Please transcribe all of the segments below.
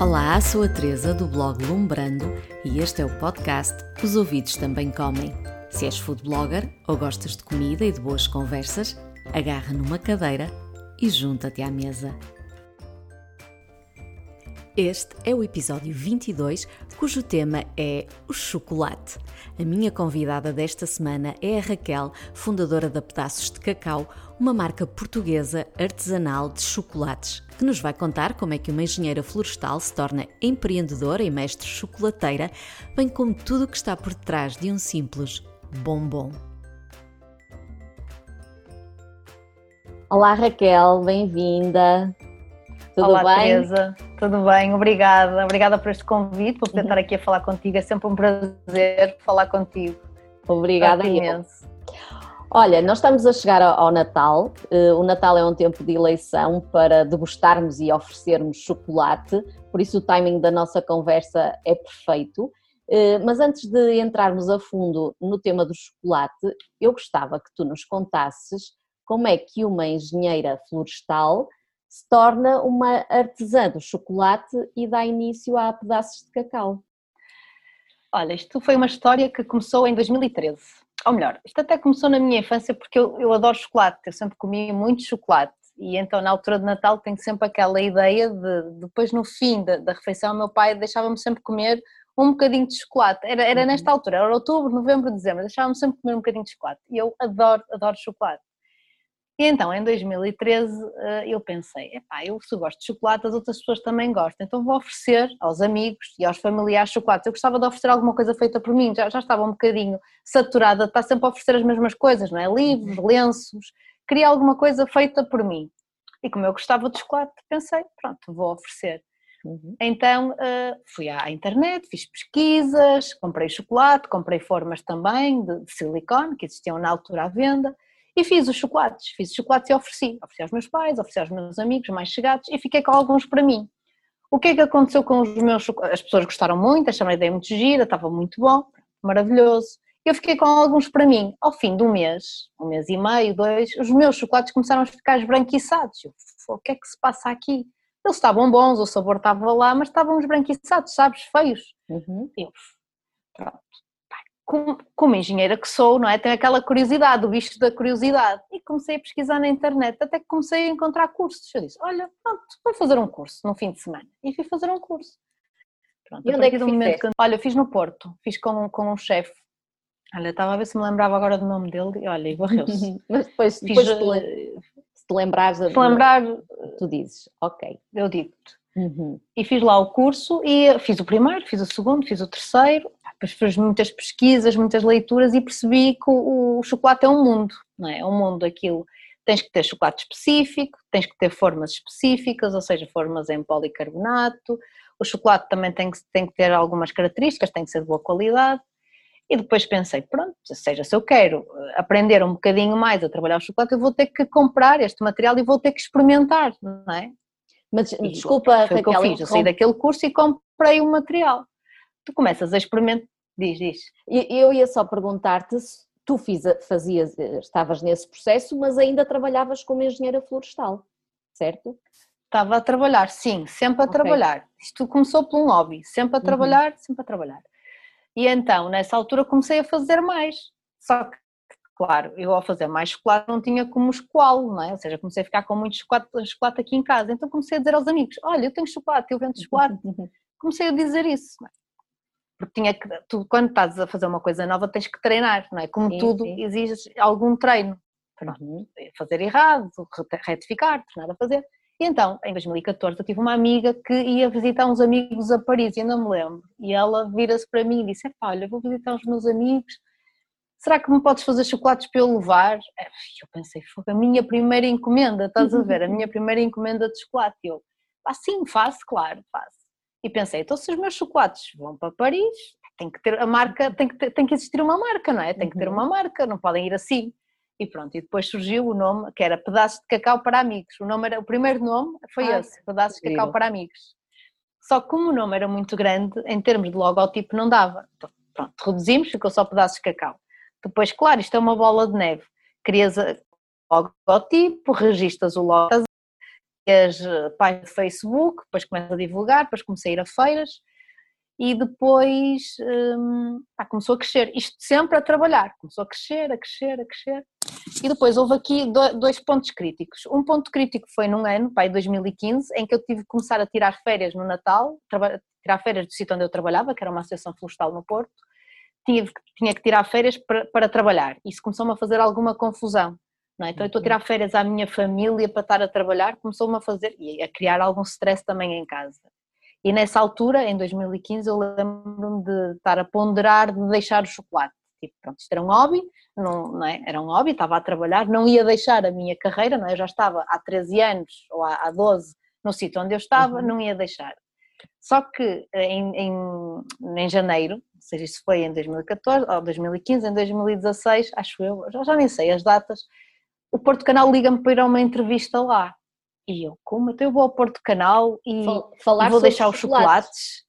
Olá, sou a Teresa do blog Lumbrando e este é o podcast Os Ouvidos Também Comem. Se és food blogger ou gostas de comida e de boas conversas, agarra numa cadeira e junta-te à mesa. Este é o episódio 22, cujo tema é o chocolate. A minha convidada desta semana é a Raquel, fundadora da Pedaços de Cacau, uma marca portuguesa artesanal de chocolates, que nos vai contar como é que uma engenheira florestal se torna empreendedora e mestre chocolateira, bem como tudo o que está por detrás de um simples bombom. Olá Raquel, bem-vinda. Tudo Olá, bem? Teresa. Tudo bem, obrigada. Obrigada por este convite, por poder uhum. estar aqui a falar contigo. É sempre um prazer falar contigo. Obrigada imenso. Olha, nós estamos a chegar ao Natal. Eh, o Natal é um tempo de eleição para degustarmos e oferecermos chocolate, por isso o timing da nossa conversa é perfeito. Eh, mas antes de entrarmos a fundo no tema do chocolate, eu gostava que tu nos contasses como é que uma engenheira florestal se torna uma artesã do chocolate e dá início a pedaços de cacau. Olha, isto foi uma história que começou em 2013. Ou melhor, isto até começou na minha infância porque eu, eu adoro chocolate, eu sempre comi muito chocolate e então na altura de Natal tenho sempre aquela ideia de depois no fim da, da refeição meu pai deixava-me sempre comer um bocadinho de chocolate, era, era uhum. nesta altura, era outubro, novembro, dezembro, deixava-me sempre comer um bocadinho de chocolate e eu adoro, adoro chocolate. E então, em 2013, eh, eu pensei, epá, eu se gosto de chocolate, as outras pessoas também gostam, então vou oferecer aos amigos e aos familiares chocolate. Eu gostava de oferecer alguma coisa feita por mim, já, já estava um bocadinho saturada de estar sempre a oferecer as mesmas coisas, não é? Livros, uhum. lenços, queria alguma coisa feita por mim. E como eu gostava de chocolate, pensei, pronto, vou oferecer. Uhum. Então eh, fui à internet, fiz pesquisas, comprei chocolate, comprei formas também de, de silicone, que existiam na altura à venda, e fiz os chocolates, fiz os chocolates e ofereci. Ofereci aos meus pais, ofereci aos meus amigos mais chegados e fiquei com alguns para mim. O que é que aconteceu com os meus chocolates? As pessoas gostaram muito, acharam a ideia muito gira, estava muito bom, maravilhoso. Eu fiquei com alguns para mim. Ao fim do mês, um mês e meio, dois, os meus chocolates começaram a ficar esbranquiçados. Eu, o que é que se passa aqui? Eles estavam bons, o sabor estava lá, mas estavam esbranquiçados, sabes, feios. Uhum. Eu, pronto, como, como, engenheira que sou, não é? Tenho aquela curiosidade, o bicho da curiosidade. E comecei a pesquisar na internet, até que comecei a encontrar cursos. Eu disse, olha, pronto, vou fazer um curso no fim de semana. E fui fazer um curso. Pronto, e onde é que momento que, Olha, fiz no Porto, fiz com, com um chefe. Olha, estava a ver se me lembrava agora do nome dele e olha, e varreu-se. Mas depois, depois fiz, se, te lembrares... Se lembrar... Tu dizes, ok. Eu digo-te. Uhum. E fiz lá o curso e fiz o primeiro, fiz o segundo, fiz o terceiro depois fiz muitas pesquisas, muitas leituras e percebi que o, o chocolate é um mundo, não é? É um mundo aquilo. Tens que ter chocolate específico, tens que ter formas específicas, ou seja, formas em policarbonato. O chocolate também tem que, tem que ter algumas características, tem que ser de boa qualidade. E depois pensei, pronto, seja, se eu quero aprender um bocadinho mais a trabalhar o chocolate, eu vou ter que comprar este material e vou ter que experimentar, não é? Mas e, desculpa, foi Raquel, o que eu fiz, eu saí daquele curso e comprei o material tu começas a experimentar. Diz, diz. Eu ia só perguntar-te se tu fazias, estavas nesse processo, mas ainda trabalhavas como engenheira florestal, certo? Estava a trabalhar, sim, sempre a okay. trabalhar. Isto começou por um hobby, sempre a uhum. trabalhar, uhum. sempre a trabalhar. E então, nessa altura, comecei a fazer mais. Só que, claro, eu ao fazer mais chocolate não tinha como escoá-lo, não é? Ou seja, comecei a ficar com muito chocolate, chocolate aqui em casa. Então comecei a dizer aos amigos: Olha, eu tenho chocolate, eu vendo chocolate. comecei a dizer isso. É? Porque tinha que, tu, quando estás a fazer uma coisa nova tens que treinar, não é? Como sim, tudo sim. exige algum treino. Uhum. Fazer errado, retificar, treinar a fazer. E então, em 2014, eu tive uma amiga que ia visitar uns amigos a Paris, e não me lembro, e ela vira-se para mim e disse: olha, vou visitar os meus amigos, será que me podes fazer chocolates para eu levar? Eu pensei: foi a minha primeira encomenda, estás a ver? A minha primeira encomenda de chocolate. Eu, ah, sim, faço, claro, faço. E pensei, então se os meus chocolates vão para Paris, tem que ter a marca, tem que, ter, tem que existir uma marca, não é? Tem que ter uma uhum. marca, não podem ir assim. E pronto, e depois surgiu o nome, que era Pedaços de Cacau para Amigos. O, nome era, o primeiro nome foi ah, esse, Pedaços de Cacau para Amigos. Só que como o nome era muito grande, em termos de logotipo não dava. Então, pronto, reduzimos, ficou só Pedaços de Cacau. Depois, claro, isto é uma bola de neve. Crias logotipo, registas o logo página de Facebook, depois começo a divulgar, depois comecei a ir a feiras e depois hum, pá, começou a crescer. Isto sempre a trabalhar, começou a crescer, a crescer, a crescer. E depois houve aqui dois pontos críticos. Um ponto crítico foi num ano, pai, 2015, em que eu tive que começar a tirar férias no Natal, tirar férias do sítio onde eu trabalhava, que era uma associação florestal no Porto. Tive, tinha que tirar férias para, para trabalhar. Isso começou-me a fazer alguma confusão. É? Então eu estou a tirar férias à minha família para estar a trabalhar, começou-me a fazer e a criar algum stress também em casa. E nessa altura, em 2015, eu lembro-me de estar a ponderar de deixar o chocolate. Tipo, pronto, isto era um hobby, não, não é? era um hobby, estava a trabalhar, não ia deixar a minha carreira, não é? eu já estava há 13 anos ou há, há 12 no sítio onde eu estava, uhum. não ia deixar. Só que em, em, em janeiro, ou seja, isso foi em 2014 ou 2015, em 2016, acho eu, já, já nem sei as datas, o Porto Canal liga-me para ir a uma entrevista lá. E eu, como? Então eu vou ao Porto Canal e, Falar vou deixar os chocolates.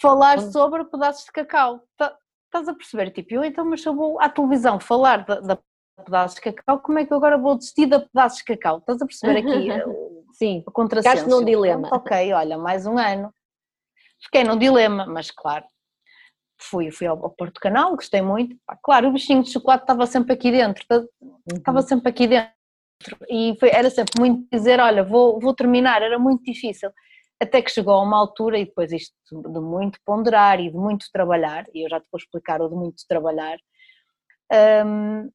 Falar Onde? sobre pedaços de cacau. Tá, estás a perceber? Tipo, eu então, mas eu vou à televisão falar da, da pedaços de cacau, como é que eu agora vou desistir da pedaços de cacau? Estás a perceber aqui Sim, o contrassenso? num dilema. ok, olha, mais um ano. Fiquei num dilema, mas claro, fui, fui ao, ao Porto Canal, gostei muito. Claro, o bichinho de chocolate estava sempre aqui dentro, estava uhum. sempre aqui dentro e foi, era sempre muito dizer, olha, vou, vou terminar, era muito difícil. Até que chegou a uma altura, e depois isto de muito ponderar e de muito trabalhar, e eu já te vou explicar o de muito trabalhar, um,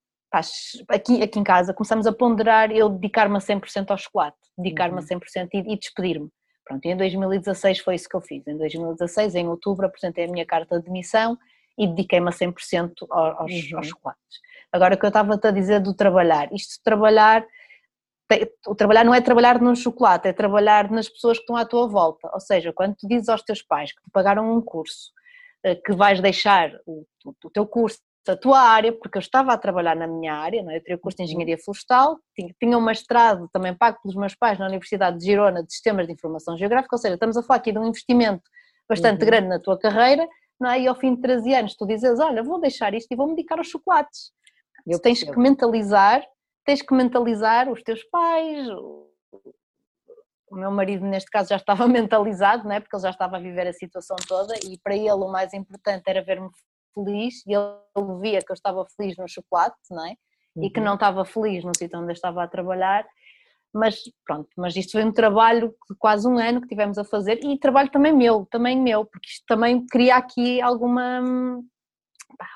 aqui, aqui em casa começamos a ponderar eu dedicar-me a 100% ao chocolate, dedicar-me uhum. a 100% e, e despedir-me. Pronto, e em 2016 foi isso que eu fiz. Em 2016, em outubro, apresentei a minha carta de demissão e dediquei-me a 100% aos, uhum. aos chocolates. Agora, o que eu estava-te a dizer do trabalhar, isto de trabalhar, o trabalhar não é trabalhar no chocolate, é trabalhar nas pessoas que estão à tua volta. Ou seja, quando tu dizes aos teus pais que te pagaram um curso, eh, que vais deixar o, o teu curso, a tua área, porque eu estava a trabalhar na minha área, não é? eu teria o curso de uhum. Engenharia Florestal, tinha, um mestrado também pago pelos meus pais na Universidade de Girona de Sistemas de Informação Geográfica, ou seja, estamos a falar aqui de um investimento bastante uhum. grande na tua carreira, não é? e ao fim de 13 anos tu dizes, olha, vou deixar isto e vou-me dedicar aos chocolates. Eu tens que mentalizar, tens que mentalizar os teus pais, o meu marido neste caso já estava mentalizado, não é? porque ele já estava a viver a situação toda e para ele o mais importante era ver-me feliz e ele via que eu estava feliz no chocolate, não é? E que uhum. não estava feliz no sítio onde eu estava a trabalhar, mas pronto, mas isto foi um trabalho de quase um ano que tivemos a fazer e trabalho também meu, também meu, porque isto também cria aqui alguma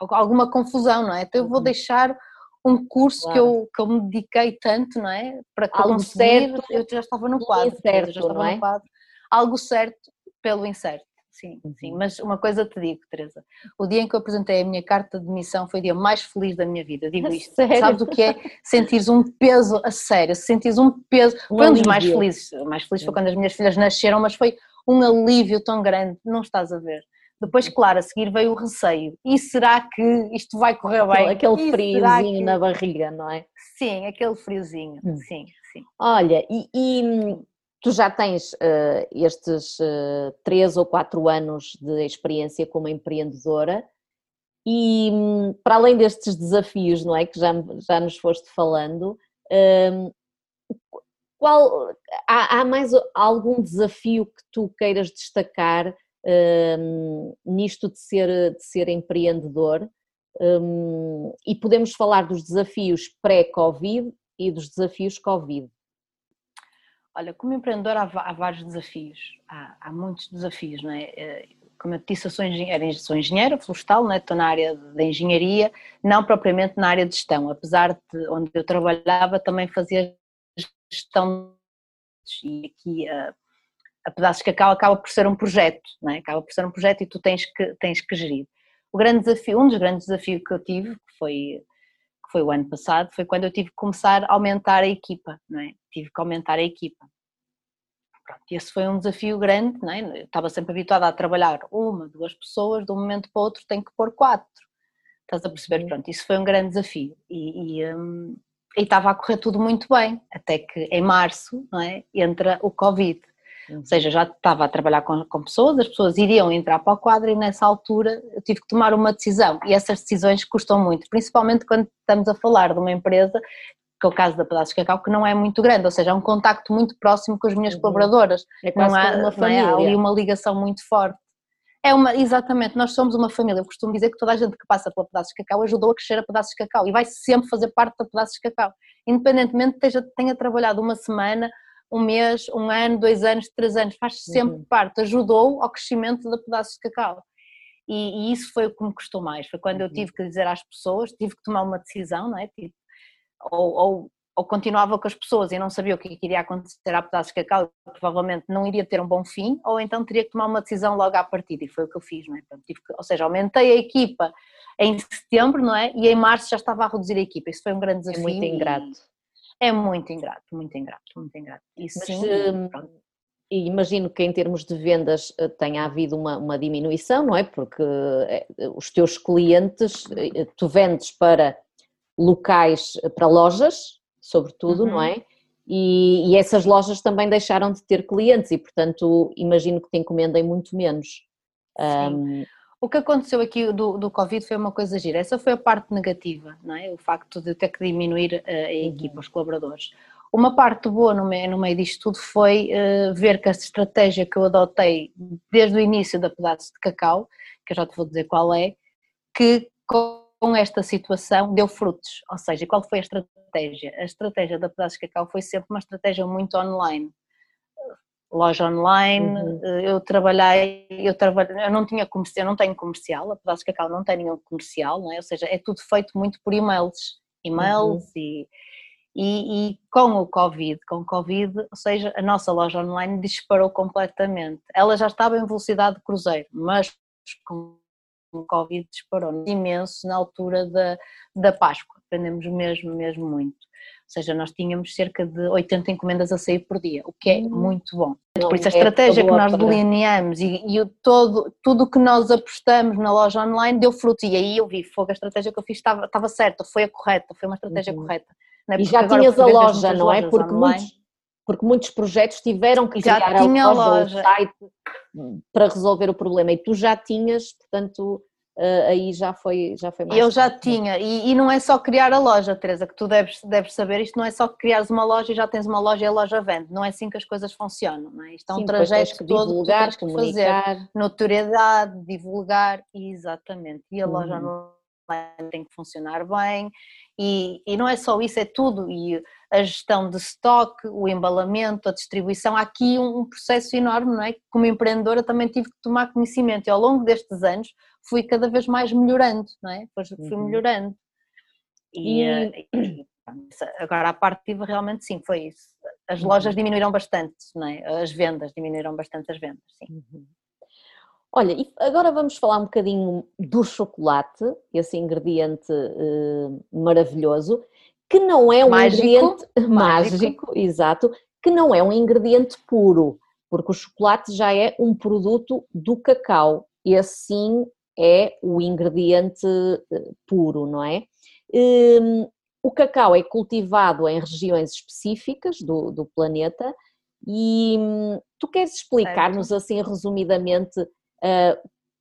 alguma confusão, não é? Então eu vou uhum. deixar um curso claro. que, eu, que eu me dediquei tanto, não é? Para Algo conseguir, certo, eu já estava no quadro, incerto, já estava é? no quadro. Algo certo pelo incerto, sim, uhum. sim. Mas uma coisa te digo, Teresa, o dia em que eu apresentei a minha carta de demissão foi o dia mais feliz da minha vida, digo isto. Sério? Sabes o que é? Sentires um peso, a sério, sentires um peso, um foi um dos mais felizes, mais feliz foi quando as minhas filhas nasceram, mas foi um alívio tão grande, não estás a ver. Depois, claro, a seguir veio o receio. E será que isto vai correr bem? Aquele friozinho que... na barriga, não é? Sim, aquele friozinho, hum. sim, sim. Olha, e, e tu já tens uh, estes uh, três ou quatro anos de experiência como empreendedora e um, para além destes desafios, não é, que já, já nos foste falando, um, qual, há, há mais algum desafio que tu queiras destacar um, nisto de ser, de ser empreendedor e podemos falar dos desafios pré-Covid e dos desafios Covid. Olha, como empreendedor há, há vários desafios, há, há, muitos desafios, não é? Eh, como eu disse, eu sou engenheira, sou engenheira florestal, não é? estou na área da engenharia, não propriamente na área de gestão, apesar de onde eu trabalhava também fazia gestão e aqui uh, a Pedaços de Cacau acaba por ser um projeto, não é? acaba por ser um projeto e tu tens que, tens que gerir. O grande desafio, um dos grandes desafios que eu tive, que foi, que foi o ano passado, foi quando eu tive que começar a aumentar a equipa, não é? tive que aumentar a equipa. Pronto, esse foi um desafio grande, não é? eu estava sempre habituada a trabalhar uma, duas pessoas, de um momento para o outro tenho que pôr quatro, estás a perceber? Uhum. Pronto, isso foi um grande desafio e, e, um, e estava a correr tudo muito bem, até que em março não é? entra o Covid ou seja, já estava a trabalhar com, com, pessoas, as pessoas iriam entrar para o quadro e nessa altura eu tive que tomar uma decisão e essas decisões custam muito, principalmente quando estamos a falar de uma empresa que é o caso da Pedaços de Cacau, que não é muito grande, ou seja, é um contacto muito próximo com as minhas uhum. colaboradoras. É quase não há, uma família. Não é, há ali uma ligação muito forte. É uma, exatamente, nós somos uma família. Eu costumo dizer que toda a gente que passa pela Pedaços de Cacau ajudou a crescer a Pedaços de Cacau e vai sempre fazer parte da Pedaços de Cacau. Independentemente de tenha trabalhado uma semana, um mês, um ano, dois anos, três anos, faz sempre uhum. parte, ajudou ao crescimento da Pedaços de Cacau. E, e, isso foi o que me custou mais. Foi quando eu uhum. tive que dizer às pessoas, tive que tomar uma decisão, não é? Tipo, ou, ou, ou, continuava com as pessoas e não sabia o que iria acontecer a pedaços de cacau, provavelmente não iria ter um bom fim, ou então teria que tomar uma decisão logo à partida, e foi o que eu fiz, não é? Que, ou seja, aumentei a equipa em setembro, não é? E em março já estava a reduzir a equipa. Isso foi um grande desafio. É muito ingrato. É muito ingrato, muito ingrato, muito ingrato. Isso Mas, sim, hum, e imagino que em termos de vendas eh, tenha havido uma, uma diminuição, não é? Porque eh, os teus clientes, eh, tu vendes para locais, para lojas, sobretudo, uhum. não é? E, e, essas lojas também deixaram de ter clientes e, portanto, imagino que te encomendem muito menos. Um... O que aconteceu aqui do, do Covid foi uma coisa gira. Essa foi a parte negativa, não é? O facto de ter que diminuir a, a equipa, uhum. os colaboradores. Uma parte boa no meio, no meio disto tudo foi uh, ver que a estratégia que eu adotei desde o início da pedaço de cacau, que eu já te vou dizer qual é, que com esta situação deu frutos. Ou seja, qual foi a estratégia? A estratégia da pedaço de cacau foi sempre uma estratégia muito online. Loja online, uhum. Eh, eu trabalhei, eu trabalhei, eu não tinha comercial, eu não tenho comercial, a pedaço de cacau não tem nenhum comercial, não é? ou seja, é tudo feito muito por e-mails, e-mails uhum. e e, e, com o Covid, com o Covid, ou seja, a nossa loja online disparou completamente. Ela já estava em velocidade de cruzeiro, mas com o Covid disparou imenso na altura da, da Páscoa, aprendemos mesmo, mesmo muito. Ou seja, nós tínhamos cerca de 80 encomendas a sair por dia, o que é uhum. muito bom. Não, por isso a é estratégia que nós delineamos e, e o todo, tudo o que nós apostamos na loja online deu fruto e aí eu vi, foi a estratégia que eu fiz estava, estava certa, foi a correta, foi uma estratégia uhum. correta. É? E já tinhas a loja, não é? Porque muitos, porque muitos projetos tiveram que já criar tinha a loja, loja. o site para resolver o problema e tu já tinhas, portanto aí já foi, já foi mais. Eu já tinha, e, e, não é só criar a loja, Teresa, que tu deves, deves saber, isto não é só criares uma loja e já tens uma loja e a loja vende, não é assim que as coisas funcionam, não é? Isto é um Sim, trajeto que todo divulgar, que tens que fazer, notoriedade, divulgar, exatamente, e a uhum. loja online tem que funcionar bem, e, e, não é só isso, é tudo, e a gestão de estoque, o embalamento, a distribuição, há aqui um processo enorme, não é? Como empreendedora também tive que tomar conhecimento e ao longo destes anos fui cada vez mais melhorando, não é? Depois fui uhum. melhorando. E, e... e, agora a parte tive realmente sim, foi isso. As uhum. lojas diminuíram bastante, não é? As vendas diminuíram bastante as vendas, sim. Uhum. Olha, e agora vamos falar um bocadinho do chocolate, esse ingrediente uh, maravilhoso, que não é um mágico, ingrediente mágico, mágico, exato, que não é um ingrediente puro, porque o chocolate já é um produto do cacau, e assim é o ingrediente eh, puro, não é? Um, o cacau é cultivado em regiões específicas do, do planeta e hum, tu queres explicar-nos assim resumidamente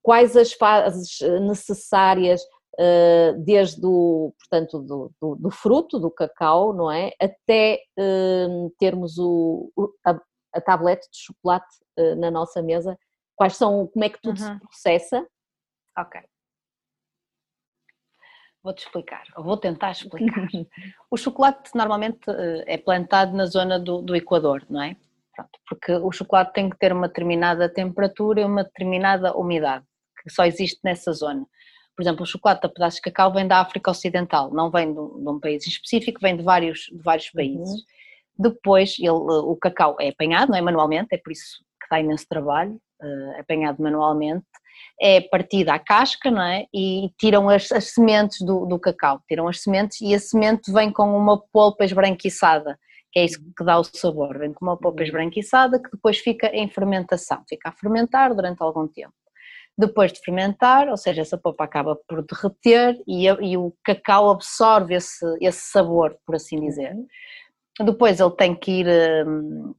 quais as fases eh, necessárias uh, desde o, portanto, do, do, do, fruto, do cacau, não é? Até uh, termos o, a, a, tablete de chocolate uh, na nossa mesa. Quais são, como é que tudo uhum. se processa? Ok. Vou-te explicar, ou vou tentar explicar. o chocolate normalmente é plantado na zona do, do Equador, não é? Pronto, porque o chocolate tem que ter uma determinada temperatura e uma determinada umidade, que só existe nessa zona. Por exemplo, o chocolate da pedaço de cacau vem da África Ocidental, não vem de um, de um país específico, vem de vários, de vários uhum. países. Uhum. Depois, ele, o cacau é apanhado, não é manualmente, é por isso que dá imenso trabalho, uh, apanhado manualmente, é partida a casca, não é? E tiram as, as sementes do, do, cacau, tiram as sementes e a semente vem com uma polpa esbranquiçada que é isso que dá o sabor, vem com uma polpa uhum. esbranquiçada que depois fica em fermentação, fica a fermentar durante algum tempo. Depois de fermentar, ou seja, essa polpa acaba por derreter e, e o cacau absorve esse, esse sabor, por assim dizer. Uhum. Depois ele tem que ir hum,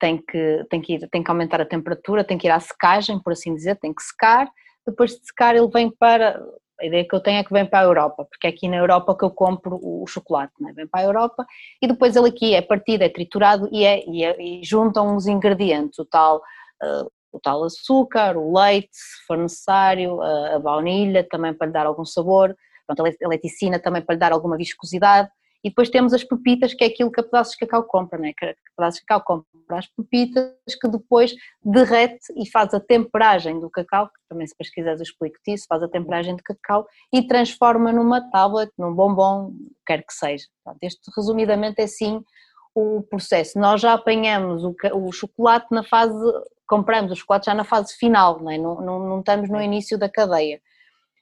tem que, tem, que ir, tem que aumentar a temperatura, tem que ir à secagem, por assim dizer, tem que secar. Depois de secar, ele vem para A ideia que eu tenho é que vem para a Europa, porque é aqui na Europa que eu compro o chocolate, não é? vem para a Europa e depois ele aqui é partido, é triturado e, é, e, é, e juntam os ingredientes, o tal, uh, o tal açúcar, o leite, se for necessário, a, a baunilha também para lhe dar algum sabor, pronto, a leticina também para lhe dar alguma viscosidade e depois temos as pepitas, que é aquilo que a pedaços de cacau compra, né? que a pedaços de cacau compra as pepitas que depois derrete e faz a temperagem do cacau, que também se quiseres eu explico-te isso, faz a temperagem de cacau e transforma numa tablet, num bombom, quer que seja. Portanto, este resumidamente é assim o processo. Nós já apanhamos o, o chocolate na fase, compramos o chocolate já na fase final, não, é? não, não, não estamos no início da cadeia.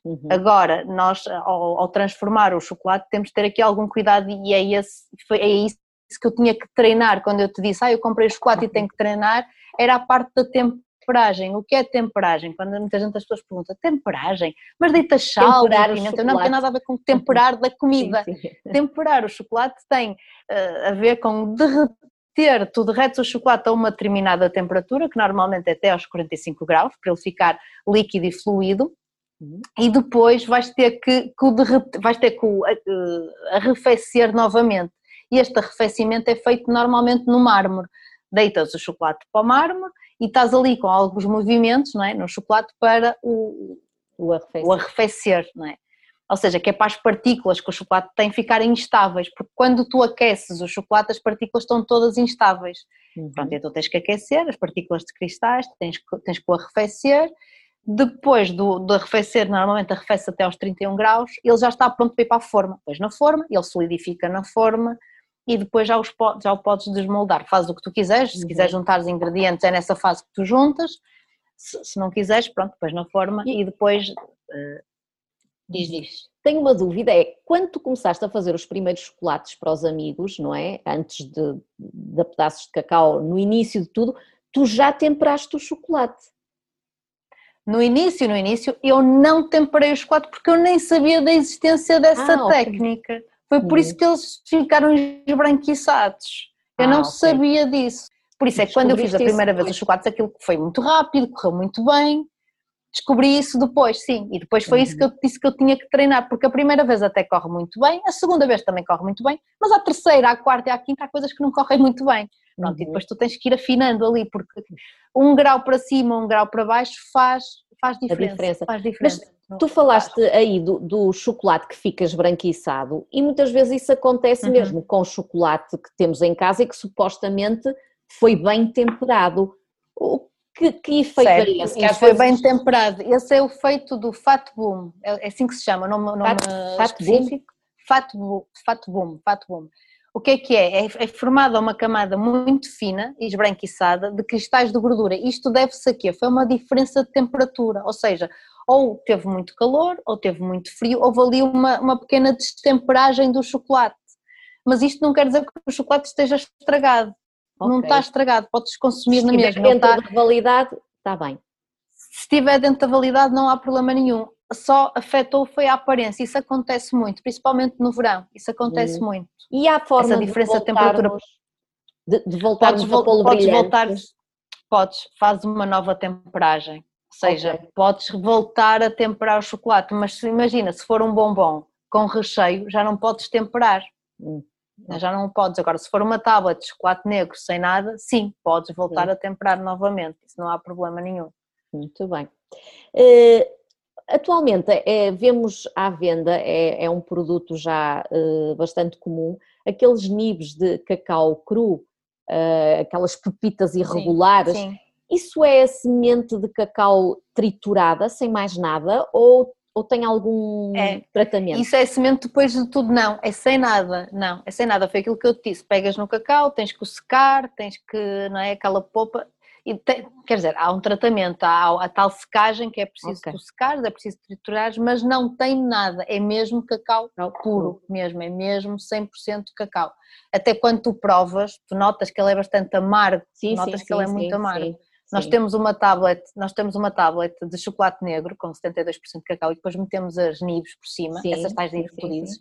Uhum. Agora, nós, ao, ao, transformar o chocolate, temos de ter aqui algum cuidado e é, esse, foi, é isso que eu tinha que treinar quando eu te disse, ah, eu comprei chocolate e tenho que treinar, era a parte da temperagem. O que é temperagem? Quando muita gente as pessoas perguntam, temperagem? Mas deita sal, temperar não tem nada a ver com temperar da comida. Sim, sim. Temperar o chocolate tem uh, a ver com derreter, tu derretes o chocolate a uma determinada temperatura, que normalmente é até aos 45 graus, para ele ficar líquido e fluido, Uhum. E depois vais ter que, que vais ter que arrefecer novamente. E este arrefecimento é feito normalmente no mármore. Deitas o chocolate para o mármore e estás ali com alguns movimentos não é? no chocolate para o, o, arrefecer. o arrefecer, não é? Ou seja, que é para as partículas que o chocolate tem ficarem instáveis, porque quando tu aqueces o chocolate as partículas estão todas instáveis. Uhum. Pronto, então tens que aquecer as partículas de cristais, tens que, tens que o arrefecer depois do, de arrefecer, normalmente arrefece até aos 31 graus, ele já está pronto para ir para a forma. Depois na forma, ele solidifica na forma e depois já, os, já o podes desmoldar. Faz o que tu quiseres, se uhum. quiseres juntar os ingredientes é nessa fase que tu juntas, se, se não quiseres, pronto, depois na forma e, e depois uh, diz, diz. Tenho uma dúvida, é quando tu começaste a fazer os primeiros chocolates para os amigos, não é? Antes de, de pedaços de cacau, no início de tudo, tu já temperaste o chocolate. No início, no início, eu não temperei o chocolate porque eu nem sabia da existência dessa ah, técnica. Okay. Foi por isso uhum. que eles ficaram esbranquiçados. Eu ah, não okay. sabia disso. Por isso é que quando eu fiz a primeira vez os chocolates, aquilo foi muito rápido, correu muito bem. Descobri isso depois, sim. E depois foi uhum. isso que eu disse que eu tinha que treinar, porque a primeira vez até corre muito bem, a segunda vez também corre muito bem, mas a terceira, a quarta e a quinta há coisas que não correm muito bem. Pronto, uhum. e depois tu tens que ir afinando ali, porque um grau para cima, um grau para baixo faz, faz diferença. diferença. Faz diferença. Mas tu falaste aí do, do, chocolate que fica esbranquiçado e muitas vezes isso acontece uhum. mesmo com o chocolate que temos em casa e que supostamente foi bem temperado. O que, que efeito certo, é esse? Que foi vezes... bem temperado. Esse é o feito do fat boom, é, é assim que se chama, nome, nome fat, fat específico. Boom? Fat boom, fat boom, fat boom. O que é que é? É, é formada uma camada muito fina e esbranquiçada de cristais de gordura. Isto deve-se a quê? Foi uma diferença de temperatura, ou seja, ou teve muito calor, ou teve muito frio, houve ali uma, uma pequena destemperagem do chocolate. Mas isto não quer dizer que o chocolate esteja estragado. Okay. Não está estragado, podes consumir na mesma. dentro está... da validade, está bem. Se estiver dentro da validade, não há problema nenhum só afetou foi a aparência. Isso acontece muito, principalmente no verão. Isso acontece hum. muito. E há forma Essa diferença de, temperatura de, de voltarmos podes, a polo podes voltar, podes, faz uma nova temperagem. Ou seja, okay. podes voltar a temperar o chocolate, mas se, imagina, se for um bombom com recheio, já não podes temperar. Hum. Já não podes. Agora, se for uma tábua de chocolate negro sem nada, sim, podes voltar a temperar novamente. Isso não há problema nenhum. Muito bem. Uh, Atualmente é, vemos à venda, é, é um produto já uh, bastante comum, aqueles nibs de cacau cru, uh, aquelas pepitas irregulares. Sim, sim. Isso é semente de cacau triturada, sem mais nada, ou, ou tem algum é, tratamento? Isso é semente depois de tudo? Não, é sem nada, não, é sem nada. Foi aquilo que eu te disse: pegas no cacau, tens que o secar, tens que, não é? Aquela polpa, tem, quer dizer, há um tratamento, há a tal secagem que é preciso okay. tu secares, é preciso triturar, mas não tem nada, é mesmo cacau puro, mesmo, é mesmo 100% cacau. Até quando tu provas, tu notas que ele é bastante amargo, sim, notas sim, que sim, ele é muito amargo. Nós temos uma tablet, nós temos uma tablet de chocolate negro com 72% de cacau e depois metemos as nibs por cima, essas tais nibs que tu dizes,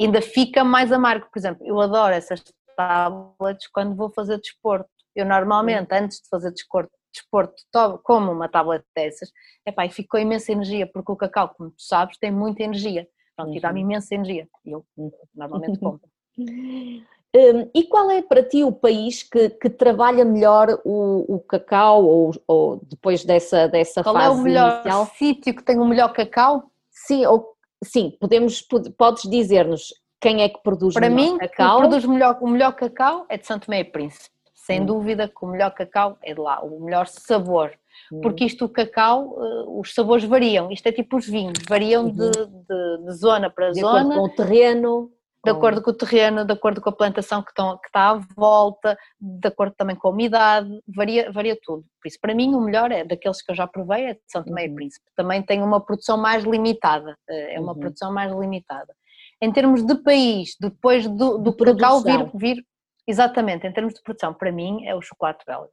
ainda fica mais amargo. Por exemplo, eu adoro essas tablets quando vou fazer desporto eu normalmente, antes de fazer desporto, desporto, como uma tablet dessas, epá, e ficou imensa energia, porque o cacau, como tu sabes, tem muita energia. Pronto, uhum. e dá-me uhum. imensa energia. E eu uhum. normalmente compro. Um, e qual é para ti o país que, que trabalha melhor o, o cacau ou, ou, depois dessa, dessa qual fase Qual é o melhor sítio que tem o melhor cacau? Sim, ou, sim podemos, podes dizer-nos quem é que produz para melhor mim, cacau? Para mim, produz melhor, o melhor cacau é de Santo Meio Príncipe. Sem hum. dúvida que o melhor cacau é de lá, o melhor sabor. Hum. Porque isto, o cacau, uh, os sabores variam. Isto é tipo os vinhos, variam uhum. de, de, de, zona para de zona. com o terreno de acordo com o terreno, de acordo com a plantação que, estão, que está à volta, de acordo também com a umidade, varia, varia tudo. Por isso, para mim, o melhor é daqueles que eu já provei, é de São Tomé uhum. e Príncipe. Também tem uma produção mais limitada, eh, é uma uhum. produção mais limitada. Em termos de país, depois do, do de cacau vir, vir, exatamente, em termos de produção, para mim é o chocolate belga.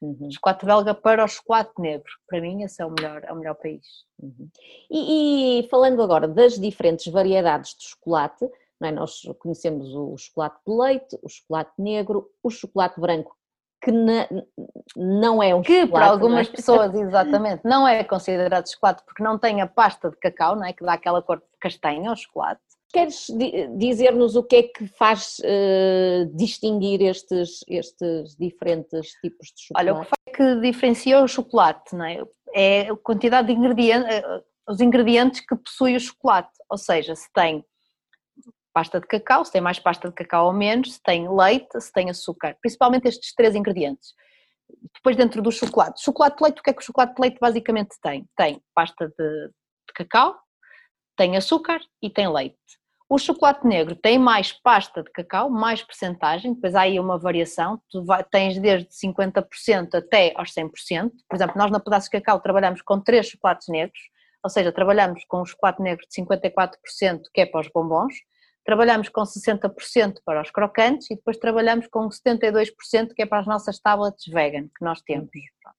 Uhum. Chocolate belga para o chocolate negro, para mim esse é o melhor, é o melhor país. Uhum. E, e, falando agora das diferentes variedades de chocolate, é? Nós conhecemos o chocolate de leite, o chocolate negro, o chocolate branco, que não é um que chocolate. Que para algumas é? pessoas, exatamente, não é considerado chocolate porque não tem a pasta de cacau, não é? que dá aquela cor de castanha ao chocolate. Queres dizer-nos o que é que faz uh, distinguir estes, estes diferentes tipos de chocolate? Olha, o que faz que diferencia o chocolate não é? é a quantidade de ingredientes, eh, os ingredientes que possui o chocolate, ou seja, se tem pasta de cacau, se tem mais pasta de cacau ou menos, se tem leite, se tem açúcar, principalmente estes três ingredientes. Depois dentro do chocolate, chocolate de leite, o que é que o chocolate de leite basicamente tem? Tem pasta de, de cacau, tem açúcar e tem leite. O chocolate negro tem mais pasta de cacau, mais percentagem, depois há aí uma variação, tu vai, tens desde 50% até aos 100%. Por exemplo, nós na Pedaço de Cacau trabalhamos com três chocolates negros, ou seja, trabalhamos com um chocolate negro de 54%, que é para os bombons, trabalhamos com 60% para os crocantes e depois trabalhamos com 72% que é para as nossas tablets vegan que nós temos. Uhum.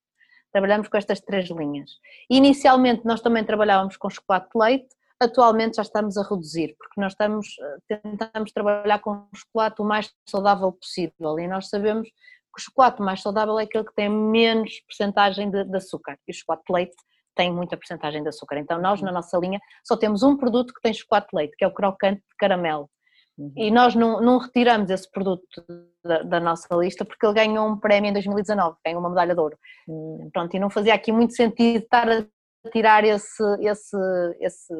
Trabalhamos com estas três linhas. Inicialmente nós também trabalhávamos com chocolate de leite, atualmente já estamos a reduzir, porque nós estamos, eh, tentamos trabalhar com chocolate o mais saudável possível e nós sabemos que o chocolate mais saudável é aquele que tem menos percentagem de, de açúcar e o chocolate de leite tem muita porcentagem de açúcar. Então nós na nossa linha só temos um produto que tem chocolate de leite, que é o crocante de caramelo. Uhum. E nós não, não, retiramos esse produto da, da, nossa lista porque ele ganhou um prémio em 2019, ganhou uma medalha de ouro. Uhum. Pronto, e não fazia aqui muito sentido estar a tirar esse, esse, esse,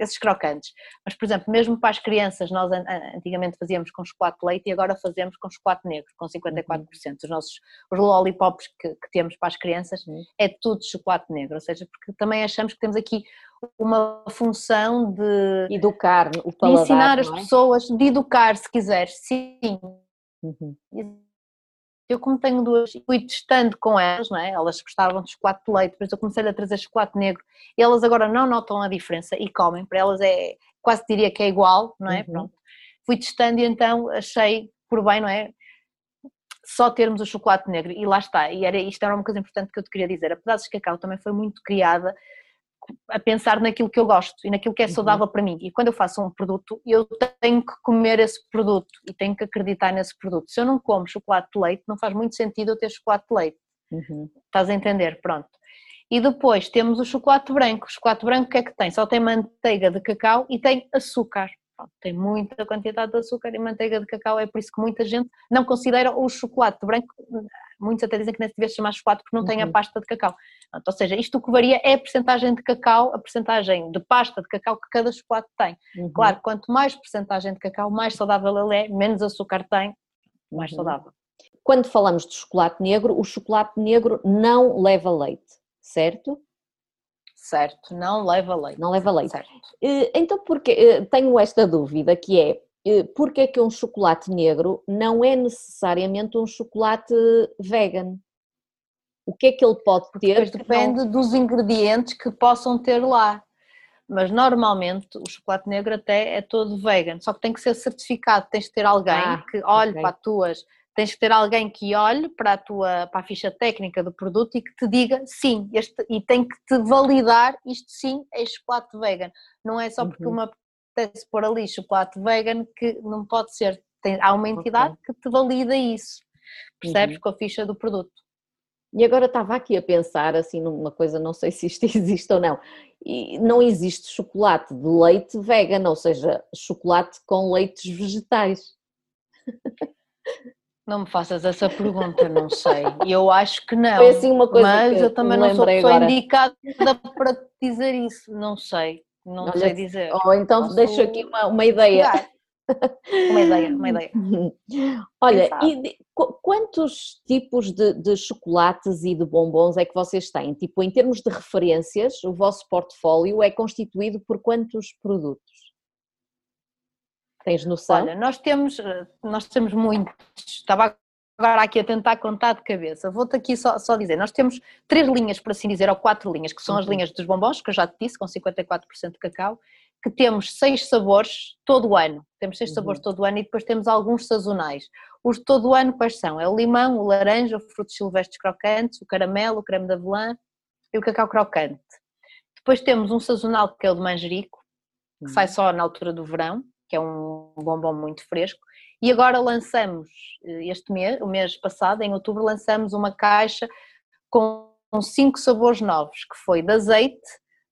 esses crocantes. Mas, por exemplo, mesmo para as crianças, nós antigamente fazíamos com chocolate de leite e agora fazemos com chocolate negro, com 54%. Uhum. Os nossos os lollipops que, que temos para as crianças uhum. é tudo chocolate negro, ou seja, porque também achamos que temos aqui uma função de educar o paladar, de ensinar é? as pessoas, de educar, se quiseres, sim. Uhum. Eu, como tenho duas, fui testando com elas, não é? elas gostavam de chocolate de leite, depois eu comecei a trazer chocolate negro e elas agora não notam a diferença e comem, para elas é quase diria que é igual, não é? Uhum. Pronto. Fui testando e então achei por bem, não é? Só termos o chocolate negro e lá está. E era, isto era uma coisa importante que eu te queria dizer. A Pedaços de Cacau também foi muito criada a pensar naquilo que eu gosto e naquilo que é uhum. saudável uhum. para mim. E quando eu faço um produto, eu tenho que comer esse produto e tenho que acreditar nesse produto. Se eu não como chocolate de leite, não faz muito sentido eu ter chocolate de leite. Uhum. Estás a entender? Pronto. E depois temos o chocolate branco. O chocolate branco o que é que tem? Só tem manteiga de cacau e tem açúcar. Pronto, tem muita quantidade de açúcar e manteiga de cacau, é por isso que muita gente não considera o chocolate branco muitos até dizem que nem se devia chamar chocolate porque não tem a uhum. pasta de cacau. Ou seja, isto o que varia é a percentagem de cacau, a percentagem de pasta de cacau que cada chocolate tem. Uhum. Claro, quanto mais percentagem de cacau, mais saudável ele é, menos açúcar tem, mais uhum. saudável. Quando falamos de chocolate negro, o chocolate negro não leva leite, certo? Certo, não leva leite. Não leva leite. Certo. Eh, então, porque eh, tenho esta dúvida que é porque é que um chocolate negro não é necessariamente um chocolate vegan? O que é que ele pode ter? depende não... dos ingredientes que possam ter lá. Mas normalmente o chocolate negro até é todo vegan, só que tem que ser certificado, tens de ter alguém ah, que olhe okay. para as tuas, tens de ter alguém que olhe para a tua para a ficha técnica do produto e que te diga sim, este, e tem que te validar isto sim é chocolate vegan. Não é só porque uhum. uma apetece pôr ali chocolate vegan que não pode ser. Tem, há uma entidade okay. que te valida isso. Percebes? Uhum. Com a ficha do produto. E agora estava aqui a pensar assim numa coisa, não sei se isto existe ou não. E não existe chocolate de leite vegan, ou seja, chocolate com leites vegetais. Não me faças essa pergunta, não sei. Eu acho que não. Foi assim uma coisa mas que eu também não sou pessoa agora. indicada para dizer isso. Não sei, não Olha, sei dizer. Ou então Posso deixo aqui uma, uma ideia. Uma ideia, uma ideia. Olha, e quantos tipos de, de, chocolates e de bombons é que vocês têm? Tipo, em termos de referências, o vosso portfólio é constituído por quantos produtos? Tens noção? Olha, nós temos, eh, nós temos muitos. Estava agora aqui a tentar contar de cabeça. Vou-te aqui só, só, dizer, nós temos três linhas, por assim dizer, ou quatro linhas, que são as uhum. linhas dos bombons, que eu já te disse, com 54% de cacau, que temos seis sabores todo o ano. Temos seis uhum. sabores todo o ano e depois temos alguns sazonais. Os de todo o ano quais são? É o limão, o laranja, o frutos silvestres crocantes, o caramelo, o creme de avelã e o cacau crocante. Depois temos um sazonal que é o de manjerico, que uhum. sai só na altura do verão, que é um bombom muito fresco. E agora lançamos, eh, este mês, o mês passado, em outubro, lançamos uma caixa com cinco sabores novos, que foi de azeite,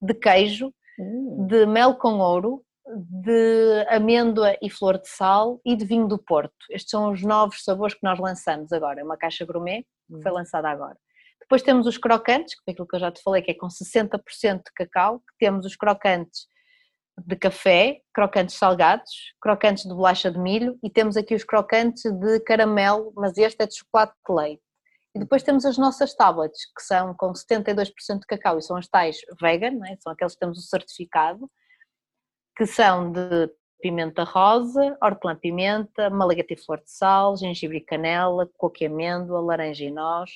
de queijo, Hum. de mel com ouro, de amêndoa e flor de sal e de vinho do Porto. Estes são os novos sabores que nós lançamos agora. É uma caixa gourmet que foi hum. lançada agora. Depois temos os crocantes, que foi aquilo que eu já te falei, que é com 60% de cacau. Temos os crocantes de café, crocantes salgados, crocantes de bolacha de milho e temos aqui os crocantes de caramelo, mas este é de chocolate de leite. E depois temos as nossas tablets, que são com 72% de cacau e são as tais vegan, é? são aqueles que temos o certificado, que são de pimenta rosa, hortelã-pimenta, malagueta e flor de sal, gengibre e canela, coco e amêndoa, laranja e noz,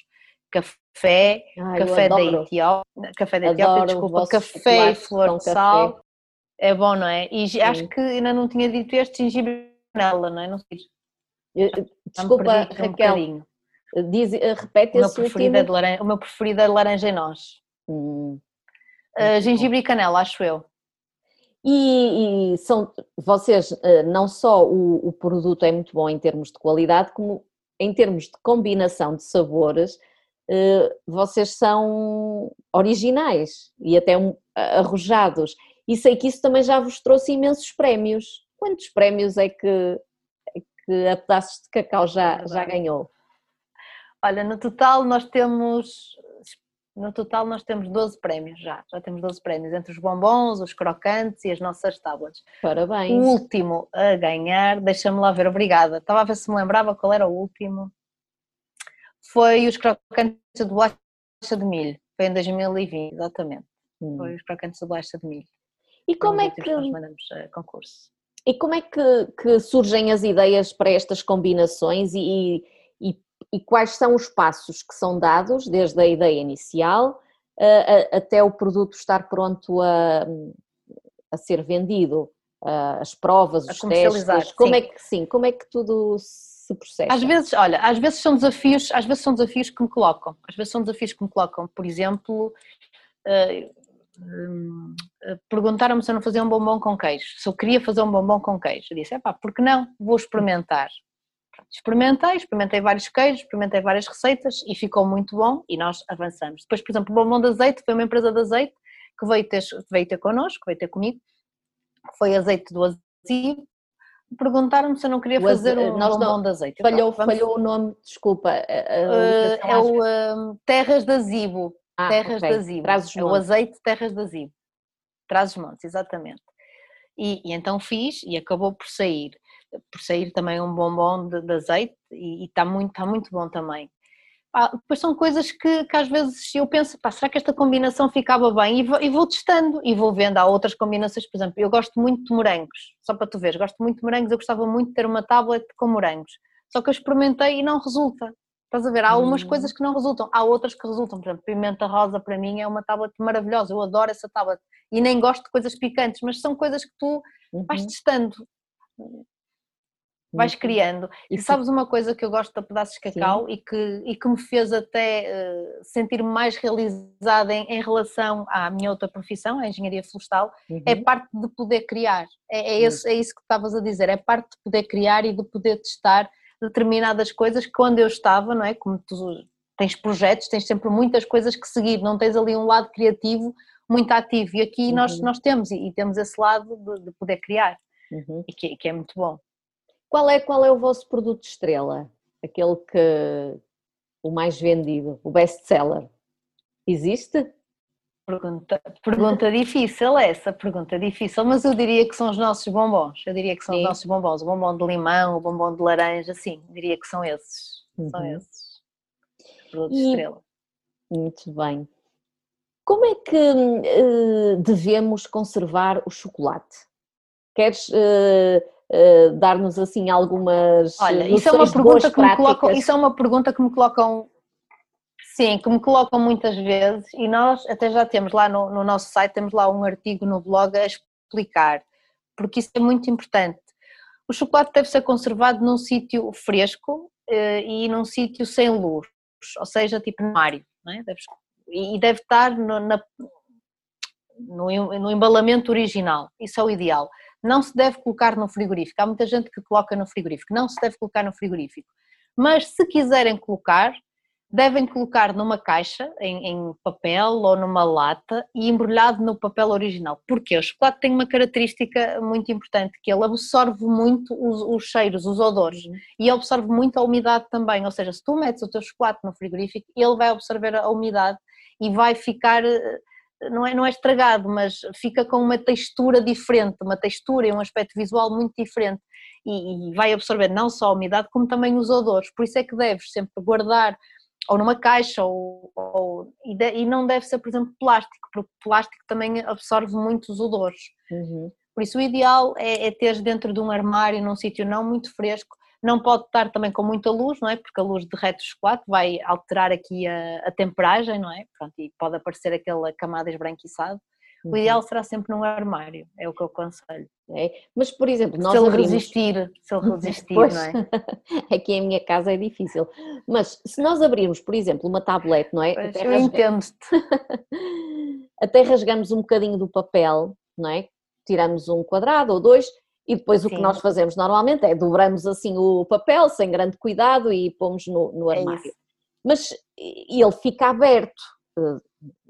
café, Ai, café, da Etiópia, café da Etiópia, desculpa, café e flor de sal. É bom, não é? E Sim. acho que ainda não tinha dito este gengibre e canela, não é? Não sei. Desculpa, Raquel, um Diz, eh, repete o meu, preferido é de laranja, o meu preferido é de laranja e noz. Hum, uh, gengibre e canela, acho eu. E, e, são vocês, eh, não só o, o, produto é muito bom em termos de qualidade, como em termos de combinação de sabores, vocês são originais e até arrojados. E sei que isso também já vos trouxe imensos prémios. Quantos prémios é que, é que a Pedaços de Cacau já, já ganhou? Olha, no total nós temos no total nós temos 12 prémios já, já temos 12 prémios entre os bombons, os crocantes e as nossas tábuas. Parabéns. O último a ganhar, deixa-me lá ver, obrigada. Estava a ver se me lembrava qual era o último. Foi os crocantes de bolacha de milho, foi em 2020, exatamente. Hum. Foi os crocantes de bolacha de milho. E como é que nós mandamos a concurso? E como é que, que surgem as ideias para estas combinações e, e e quais são os passos que são dados desde a ideia inicial até o produto estar pronto a, a ser vendido, as provas, os testes, como sim. é que sim, como é que tudo se processa? Às vezes, olha, às vezes são desafios, às vezes são desafios que me colocam, às vezes são desafios que me colocam, por exemplo, perguntaram-me se eu não fazia um bombom com queijo, se eu queria fazer um bombom com queijo, eu disse, é pá, porque não? Vou experimentar, experimentei, experimentei vários queijos, experimentei várias receitas e ficou muito bom e nós avançamos. Depois, por exemplo, o Bombom de Azeite foi uma empresa de azeite que veio ter, veio ter connosco, veio ter comigo, foi azeite do azeite. Perguntaram-me se eu não queria o fazer um nós bombom não, de azeite. Falhou, falhou o nome, desculpa. A, a é o um, Terras de Azibo. Ah, Terras okay. de Azibo. É o azeite Terras de Azibo. Traz os montes, exatamente. E, e, então fiz e acabou por sair por sair também um bombom de, de azeite e está muito, está muito bom também. Ah, depois são coisas que, que, às vezes eu penso, pá, será que esta combinação ficava bem? E vou, e vou, testando e vou vendo. Há outras combinações, por exemplo, eu gosto muito de morangos, só para tu veres, gosto muito de morangos, eu gostava muito de ter uma tablet com morangos. Só que eu experimentei e não resulta. Estás a ver? Há algumas hum. coisas que não resultam, há outras que resultam. Por exemplo, pimenta rosa para mim é uma tablet maravilhosa, eu adoro essa tablet. E nem gosto de coisas picantes, mas são coisas que tu vais uhum. testando vais uhum. criando. E sabes uma coisa que eu gosto da Pedaços de Cacau e que, e que me fez até uh, sentir-me mais realizada em, em, relação à minha outra profissão, a engenharia florestal, é uhum. é parte de poder criar. É, é, esse, é isso que estavas a dizer, é parte de poder criar e de poder testar determinadas coisas que quando eu estava, não é? Como tu tens projetos, tens sempre muitas coisas que seguir, não tens ali um lado criativo muito ativo. E aqui uhum. nós, nós temos, e, temos esse lado de, de poder criar, uhum. e que, que, é muito bom. Qual é, qual é o vosso produto estrela? Aquele que o mais vendido, o best seller? Existe? Pergunta, pergunta difícil essa, pergunta difícil, mas eu diria que são os nossos bombons, eu diria que são Sim. os nossos bombons, o bombom de limão, o bombom de laranja, sim, diria que são esses, uhum. são esses, produtos e, estrela. Muito bem. Como é que uh, devemos conservar o chocolate? Queres uh, uh, dar-nos assim algumas Olha, isso é uma pergunta que me colocam, isso é uma pergunta que me colocam sim, que me colocam muitas vezes e nós até já temos lá no, no nosso site, temos lá um artigo no blog a explicar, porque isso é muito importante. O chocolate deve ser conservado num sítio fresco e num sítio sem luz, ou seja, tipo no é? E deve estar no, na, no, no, embalamento original, isso é o ideal. Não se deve colocar no frigorífico, há muita gente que coloca no frigorífico, não se deve colocar no frigorífico. Mas se quiserem colocar, devem colocar numa caixa, em, em, papel ou numa lata e embrulhado no papel original. Porque o chocolate tem uma característica muito importante, que ele absorve muito os, os cheiros, os odores, e absorve muito a umidade também, ou seja, se tu metes o teu chocolate no frigorífico, ele vai absorver a umidade e vai ficar, eh, não é, não é estragado, mas fica com uma textura diferente, uma textura e um aspecto visual muito diferente. E, e vai absorver não só a umidade como também os odores, por isso é que deves sempre guardar ou numa caixa, ou, ou e, de, e, não deve ser, por exemplo, plástico, porque o plástico também absorve muitos odores. Uhum. Por isso, o ideal é, é ter dentro de um armário, num sítio não muito fresco, não pode estar também com muita luz, não é? Porque a luz derrete o chocolate, vai alterar aqui a, a temperagem, não é? Pronto, e pode aparecer aquela camada esbranquiçada. O ideal uhum. será sempre num armário, é o que eu aconselho. É. Mas, por exemplo, nós se ele abrimos... resistir, se ele resistir, pois, não é? Aqui em minha casa é difícil. Mas se nós abrirmos, por exemplo, uma tablete, não é? Pois, eu entendo-te. Até rasgamos um bocadinho do papel, não é? Tiramos um quadrado ou dois e depois Sim. o que nós fazemos normalmente é dobramos assim o papel sem grande cuidado e pomos no, no é armário. É mas ele fica aberto,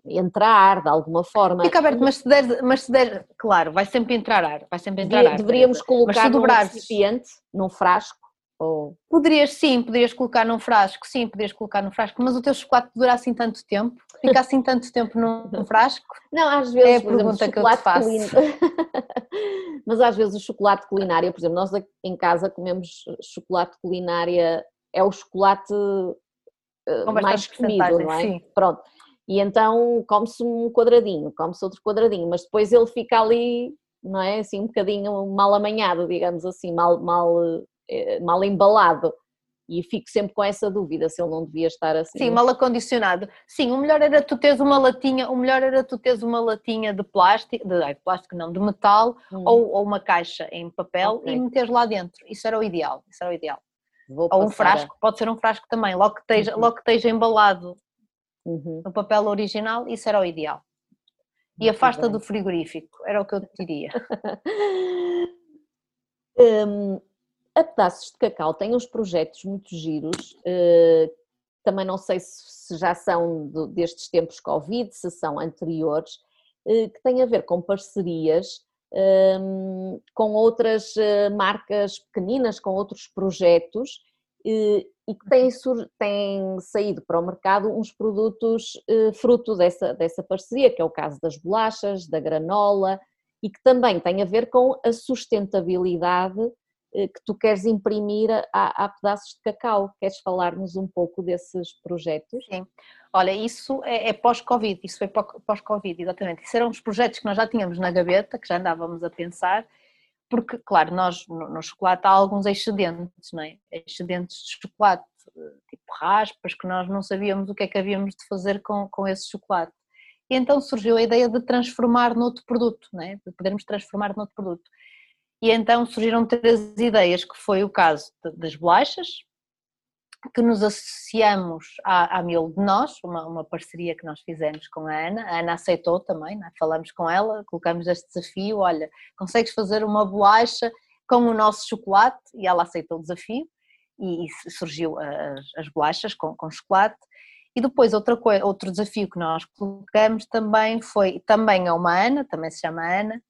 eh, entra ar de alguma forma. Fica aberto, mas se der, mas se der claro, vai sempre entrar ar, vai sempre entrar ar. Deveríamos colocar num recipiente, num frasco, ou... Poderias sim, poderias colocar num frasco, sim, poderias colocar num frasco, mas o teu chocolate dura assim tanto tempo? Fica assim tanto tempo num, frasco? Não, às vezes. É a pergunta exemplo, que eu te faço. mas às vezes o chocolate culinária, por exemplo, nós em casa comemos chocolate culinária, é o chocolate uh, mais comido, não é? Sim. Pronto. E então come-se um quadradinho, come-se outro quadradinho, mas depois ele fica ali, não é? Assim, um bocadinho mal amanhado, digamos assim, mal, mal eh, mal embalado. E fico sempre com essa dúvida se ele não devia estar assim. Sim, mal acondicionado. Sim, o melhor era tu teres uma latinha, o melhor era tu teres uma latinha de plástico, de, de plástico não, de metal hum. ou, ou, uma caixa em papel okay. e meteres lá dentro. Isso era o ideal, isso era o ideal. Vou ou um frasco, a... pode ser um frasco também, logo que esteja, uhum. logo que esteja embalado uhum. no papel original, isso era o ideal. E Muito afasta bem. do frigorífico, era o que eu te diria. um, A Pedaços de Cacau tem uns projetos muito giros, eh, também não sei se já são destes tempos Covid, se são anteriores, eh, que têm a ver com parcerias ehm, com outras eh, marcas pequeninas, com outros projetos e que têm, têm, saído para o mercado uns produtos fruto dessa, dessa parceria, que é o caso das bolachas, da granola, e que também tem a ver com a sustentabilidade eh, que tu queres imprimir a, a pedaços de cacau. Queres falar-nos um pouco desses projetos? Sim. Olha, isso é, é pós-Covid, isso foi pós-Covid, exatamente. Isso eram os projetos que nós já tínhamos na gaveta, que já andávamos a pensar, porque, claro, nós no, no chocolate há alguns excedentes, não é? Excedentes de chocolate, eh, tipo raspas, que nós não sabíamos o que é que havíamos de fazer com, com esse chocolate. E então surgiu a ideia de transformar noutro produto, não é? de podermos transformar noutro produto. E então surgiram três ideias, que foi o caso das bolachas, que nos associamos à, à Mil de Nós, uma, uma, parceria que nós fizemos com a Ana. A Ana aceitou também, né? falamos com ela, colocamos este desafio: olha, consegues fazer uma bolacha com o nosso chocolate? E ela aceitou o desafio e, e surgiu as, as bolachas com, com chocolate. E depois outra coisa, outro desafio que nós colocamos também foi, também é uma Ana, também se chama Ana,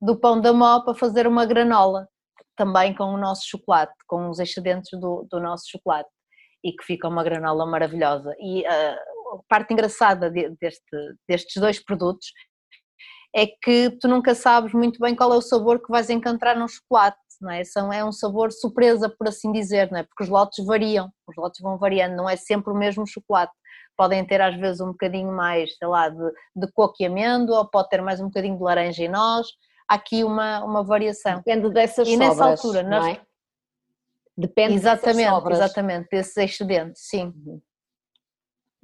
do pão da mó para fazer uma granola, também com o nosso chocolate, com os excedentes do, do nosso chocolate, e que fica uma granola maravilhosa. E uh, a parte engraçada de, deste, destes dois produtos é que tu nunca sabes muito bem qual é o sabor que vais encontrar no chocolate, não é? São, é um sabor surpresa, por assim dizer, não é? Porque os lotes variam, os lotes vão variando, não é sempre o mesmo chocolate. Podem ter às vezes um bocadinho mais, sei lá, de, de coco e amêndoa, ou pode ter mais um bocadinho de laranja e noz, há aqui uma, uma variação. Depende dessas e sobras, nessa altura, nós... é? Depende exatamente, sobras. exatamente, desses excedentes, sim. Uhum.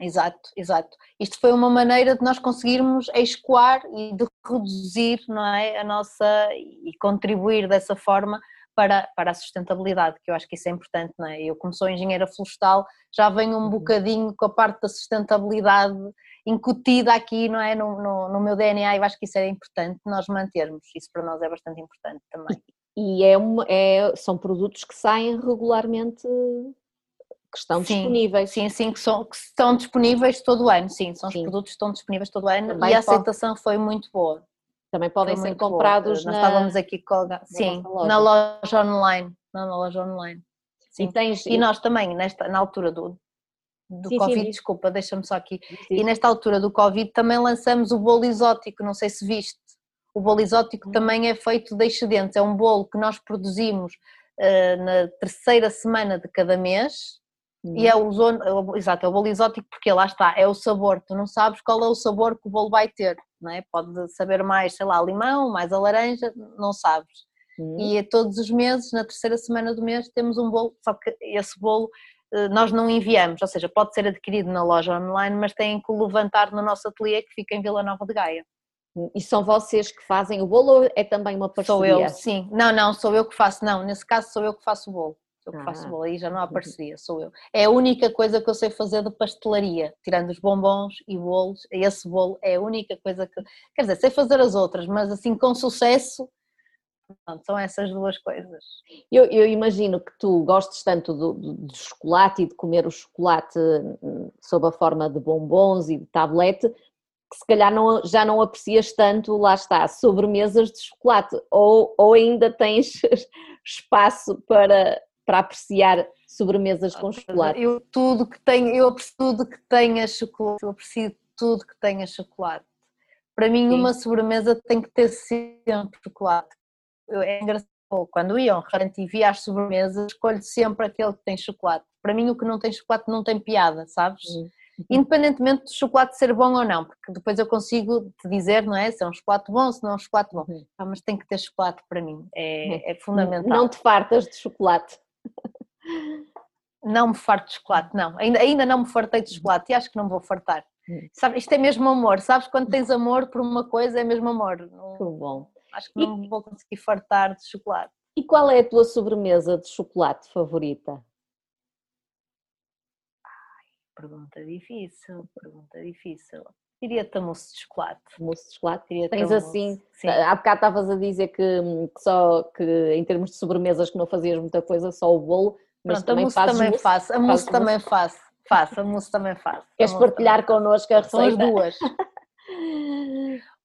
Exato, exato. Isto foi uma maneira de nós conseguirmos escoar e de reduzir não é, a nossa e contribuir dessa forma para, para a sustentabilidade, que eu acho que isso é importante, não é? Eu como sou engenheira florestal já venho um uhum. bocadinho com a parte da sustentabilidade incutida aqui, não é, no, no, no meu DNA e eu acho que isso é importante nós mantermos, isso para nós é bastante importante também. E é uma, é, são produtos que saem regularmente que estão sim, disponíveis. Sim, sim, que, são, que estão disponíveis todo o ano, sim, são sim. os produtos que estão disponíveis todo o ano Também e a aceitação pode... foi muito boa. Também podem foi ser comprados boa. na... Nós estávamos aqui com... Sim, loja. na loja online, na loja online. Sim. E, tens... e nós também, nesta, na altura do, do sim, Covid, desculpa, deixa-me só aqui, e nesta altura do Covid também lançamos o bolo exótico, não sei se viste, o bolo exótico hum. também é feito de excedentes, é um bolo que nós produzimos uh, na terceira semana de cada mês, e é o, é exato, é o bolo exótico porque lá está, é o sabor, tu não sabes qual é o sabor que o bolo vai ter, não é? Pode saber mais, sei lá, limão, mais a laranja, não sabes. Uhum. E todos os meses, na terceira semana do mês, temos um bolo, só que esse bolo eh, nós não enviamos, ou seja, pode ser adquirido na loja online, mas têm que o levantar no nosso ateliê que fica em Vila Nova de Gaia. E são vocês que fazem o bolo ou é também uma parceria? Sou eu, sim. Não, não, sou eu que faço, não, nesse caso sou eu que faço o bolo eu que faço ah. bolo, aí já não há parceria, sou eu. É a única coisa que eu sei fazer de pastelaria, tirando os bombons e bolos, esse bolo é a única coisa que, quer dizer, sei fazer as outras, mas assim com sucesso, pronto, são essas duas coisas. Eu, eu imagino que tu gostes tanto do, do, do, chocolate e de comer o chocolate hum, sob a forma de bombons e de tablete, que se calhar não, já não aprecias tanto, lá está, sobremesas de chocolate, ou, ou ainda tens espaço para para apreciar sobremesas com chocolate? Eu tudo que tenho, eu aprecio tudo que tenha chocolate, eu aprecio tudo que tenha chocolate. Para mim, Sim. uma sobremesa tem que ter sempre chocolate. É engraçado, quando ia a um restaurante e via as sobremesas, escolho sempre aquele que tem chocolate. Para mim, o que não tem chocolate não tem piada, sabes? Sim. Independentemente do chocolate ser bom ou não, porque depois eu consigo te dizer, não é? Se é um chocolate bom, se não é um chocolate bom. Uhum. Ah, mas tem que ter chocolate para mim, é, é fundamental. Não te fartas de chocolate. Não me farto de chocolate, não. Ainda, ainda não me fartei de chocolate e acho que não vou fartar. Sabe, isto é mesmo amor, sabes? Quando tens amor por uma coisa é mesmo amor. Que bom. Acho que não vou conseguir fartar de chocolate. E qual é a tua sobremesa de chocolate favorita? Pergunta difícil, pergunta difícil. Diria-te mousse de chocolate. Mousse de chocolate? Tens assim, sim. há bocado estavas a dizer que, que, só que em termos de sobremesas que não fazias muita coisa, só o bolo, mas Pronto, também a mousse também mousse, faço, a mousse também mousse. faço, faço, a mousse também faço. Queres partilhar connosco a receita? São as duas.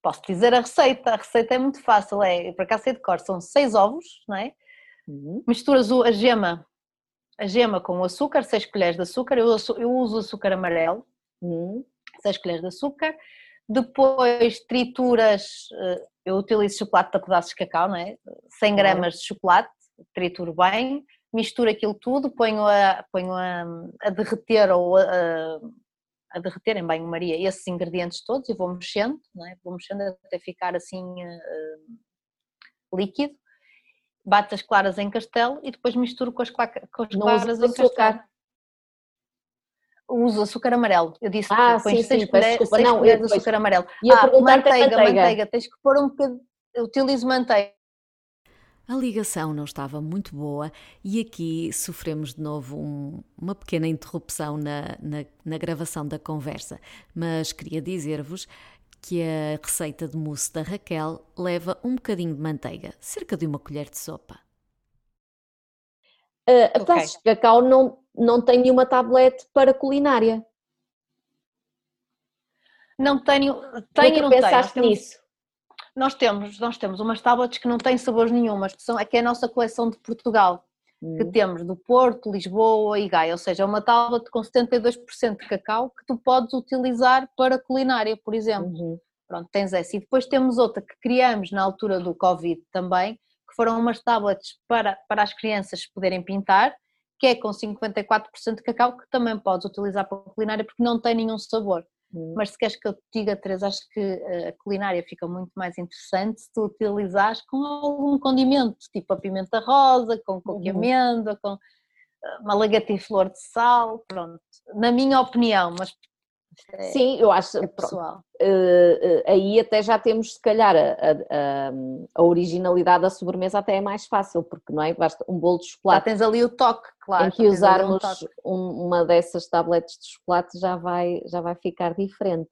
Posso dizer a receita, a receita é muito fácil, é, para cá sei de cor, são seis ovos, não é? Uhum. Misturas a gema, a gema com o açúcar, seis colheres de açúcar, eu, eu uso açúcar amarelo, uhum 6 colheres de açúcar, depois trituras, eh, eu utilizo chocolate para pedaços de cacau, não é? 100 gramas de chocolate, trituro bem, misturo aquilo tudo, ponho a, ponho a, a derreter ou a, a derreter em banho-maria esses ingredientes todos e vou mexendo, não é? vou mexendo até ficar assim uh, líquido, bato as claras em castelo e depois misturo com as, com as claras em castelo uso açúcar amarelo. Eu disse ah, que pões sim, seis sim, colheres, desculpa, seis não, colheres de açúcar amarelo. E ah, manteiga, manteiga, manteiga, tens que pôr um bocadinho, utilizo manteiga. A ligação não estava muito boa e aqui sofremos de novo um, uma pequena interrupção na, na, na gravação da conversa, mas queria dizer-vos que a receita de mousse da Raquel leva um bocadinho de manteiga, cerca de uma colher de sopa. Uh, a okay. de cacau não, não tem nenhuma tablete para culinária. Não tenho, tenho e não pensaste tenho. nisso? Nós temos, nós temos umas tablets que não têm sabores nenhumas, que são, aqui é a nossa coleção de Portugal, hum. que temos do Porto, Lisboa e Gaia, ou seja, é uma tablet com 72% de cacau que tu podes utilizar para culinária, por exemplo. Uhum. Pronto, tens essa. E depois temos outra que criamos na altura do Covid também, que foram umas tablets para, para as crianças poderem pintar, que é com 54% de cacau, que também podes utilizar para culinária porque não tem nenhum sabor. Hum. Mas se queres que eu te diga, Teresa, acho que a culinária fica muito mais interessante se tu utilizares com algum condimento, tipo a pimenta rosa, com coco uhum. amêndoa, com eh, uma flor de sal, pronto. Na minha opinião, mas é, Sim, eu acho. É pessoal. Uh, uh, aí até já temos, se calhar, a, a, a, originalidade da sobremesa até é mais fácil, porque não é? Basta um bolo de chocolate. Já tens ali o toque, claro. Em que usarmos um uma dessas tabletes de chocolate já vai, já vai ficar diferente.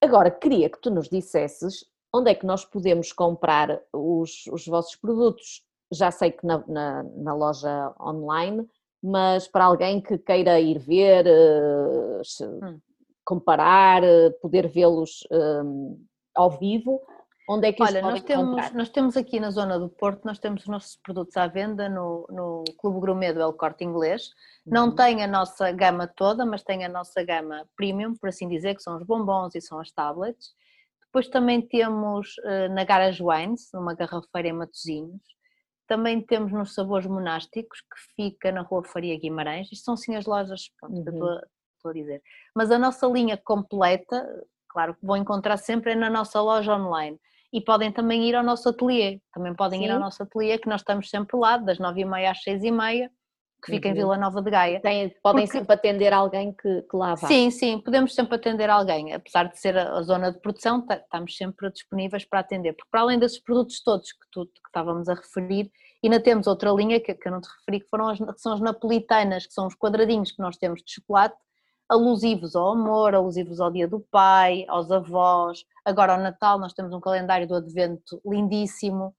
Agora, queria que tu nos dissesses onde é que nós podemos comprar os, os vossos produtos. Já sei que na, na, na loja online, mas para alguém que queira ir ver, eh, hum. comparar, eh, poder vê-los um, ao vivo, onde é que Olha, nós temos, nós temos aqui na zona do Porto, nós temos os nossos produtos à venda no, no Clube Gourmet do El Corte Inglês. Não uhum. tem a nossa gama toda, mas tem a nossa gama premium, por assim dizer, que são os bombons e são as tablets. Depois também temos uh, na Garage Wines, numa garrafeira em Matosinhos, também temos nos Sabores Monásticos, que fica na Rua Faria Guimarães. Isto são sim as lojas pronto, uhum. que eu estou, estou a dizer. Mas a nossa linha completa, claro que vão encontrar sempre é na nossa loja online. E podem também ir ao nosso ateliê. Também podem sim. ir ao nosso ateliê, que nós estamos sempre lá, das nove e meia às seis e meia que fica uhum. em Vila Nova de Gaia. Tem, podem Porque... sempre atender alguém que, que lá vá. Sim, sim, podemos sempre atender alguém, apesar de ser a, a zona de produção, estamos sempre disponíveis para atender, porque para além desses produtos todos que, tu, que estávamos a referir, ainda temos outra linha que, que eu não te referi, que, foram as, que são as napolitanas, que são os quadradinhos que nós temos de chocolate, alusivos ao amor, alusivos ao dia do pai, aos avós, agora ao Natal nós temos um calendário do advento lindíssimo,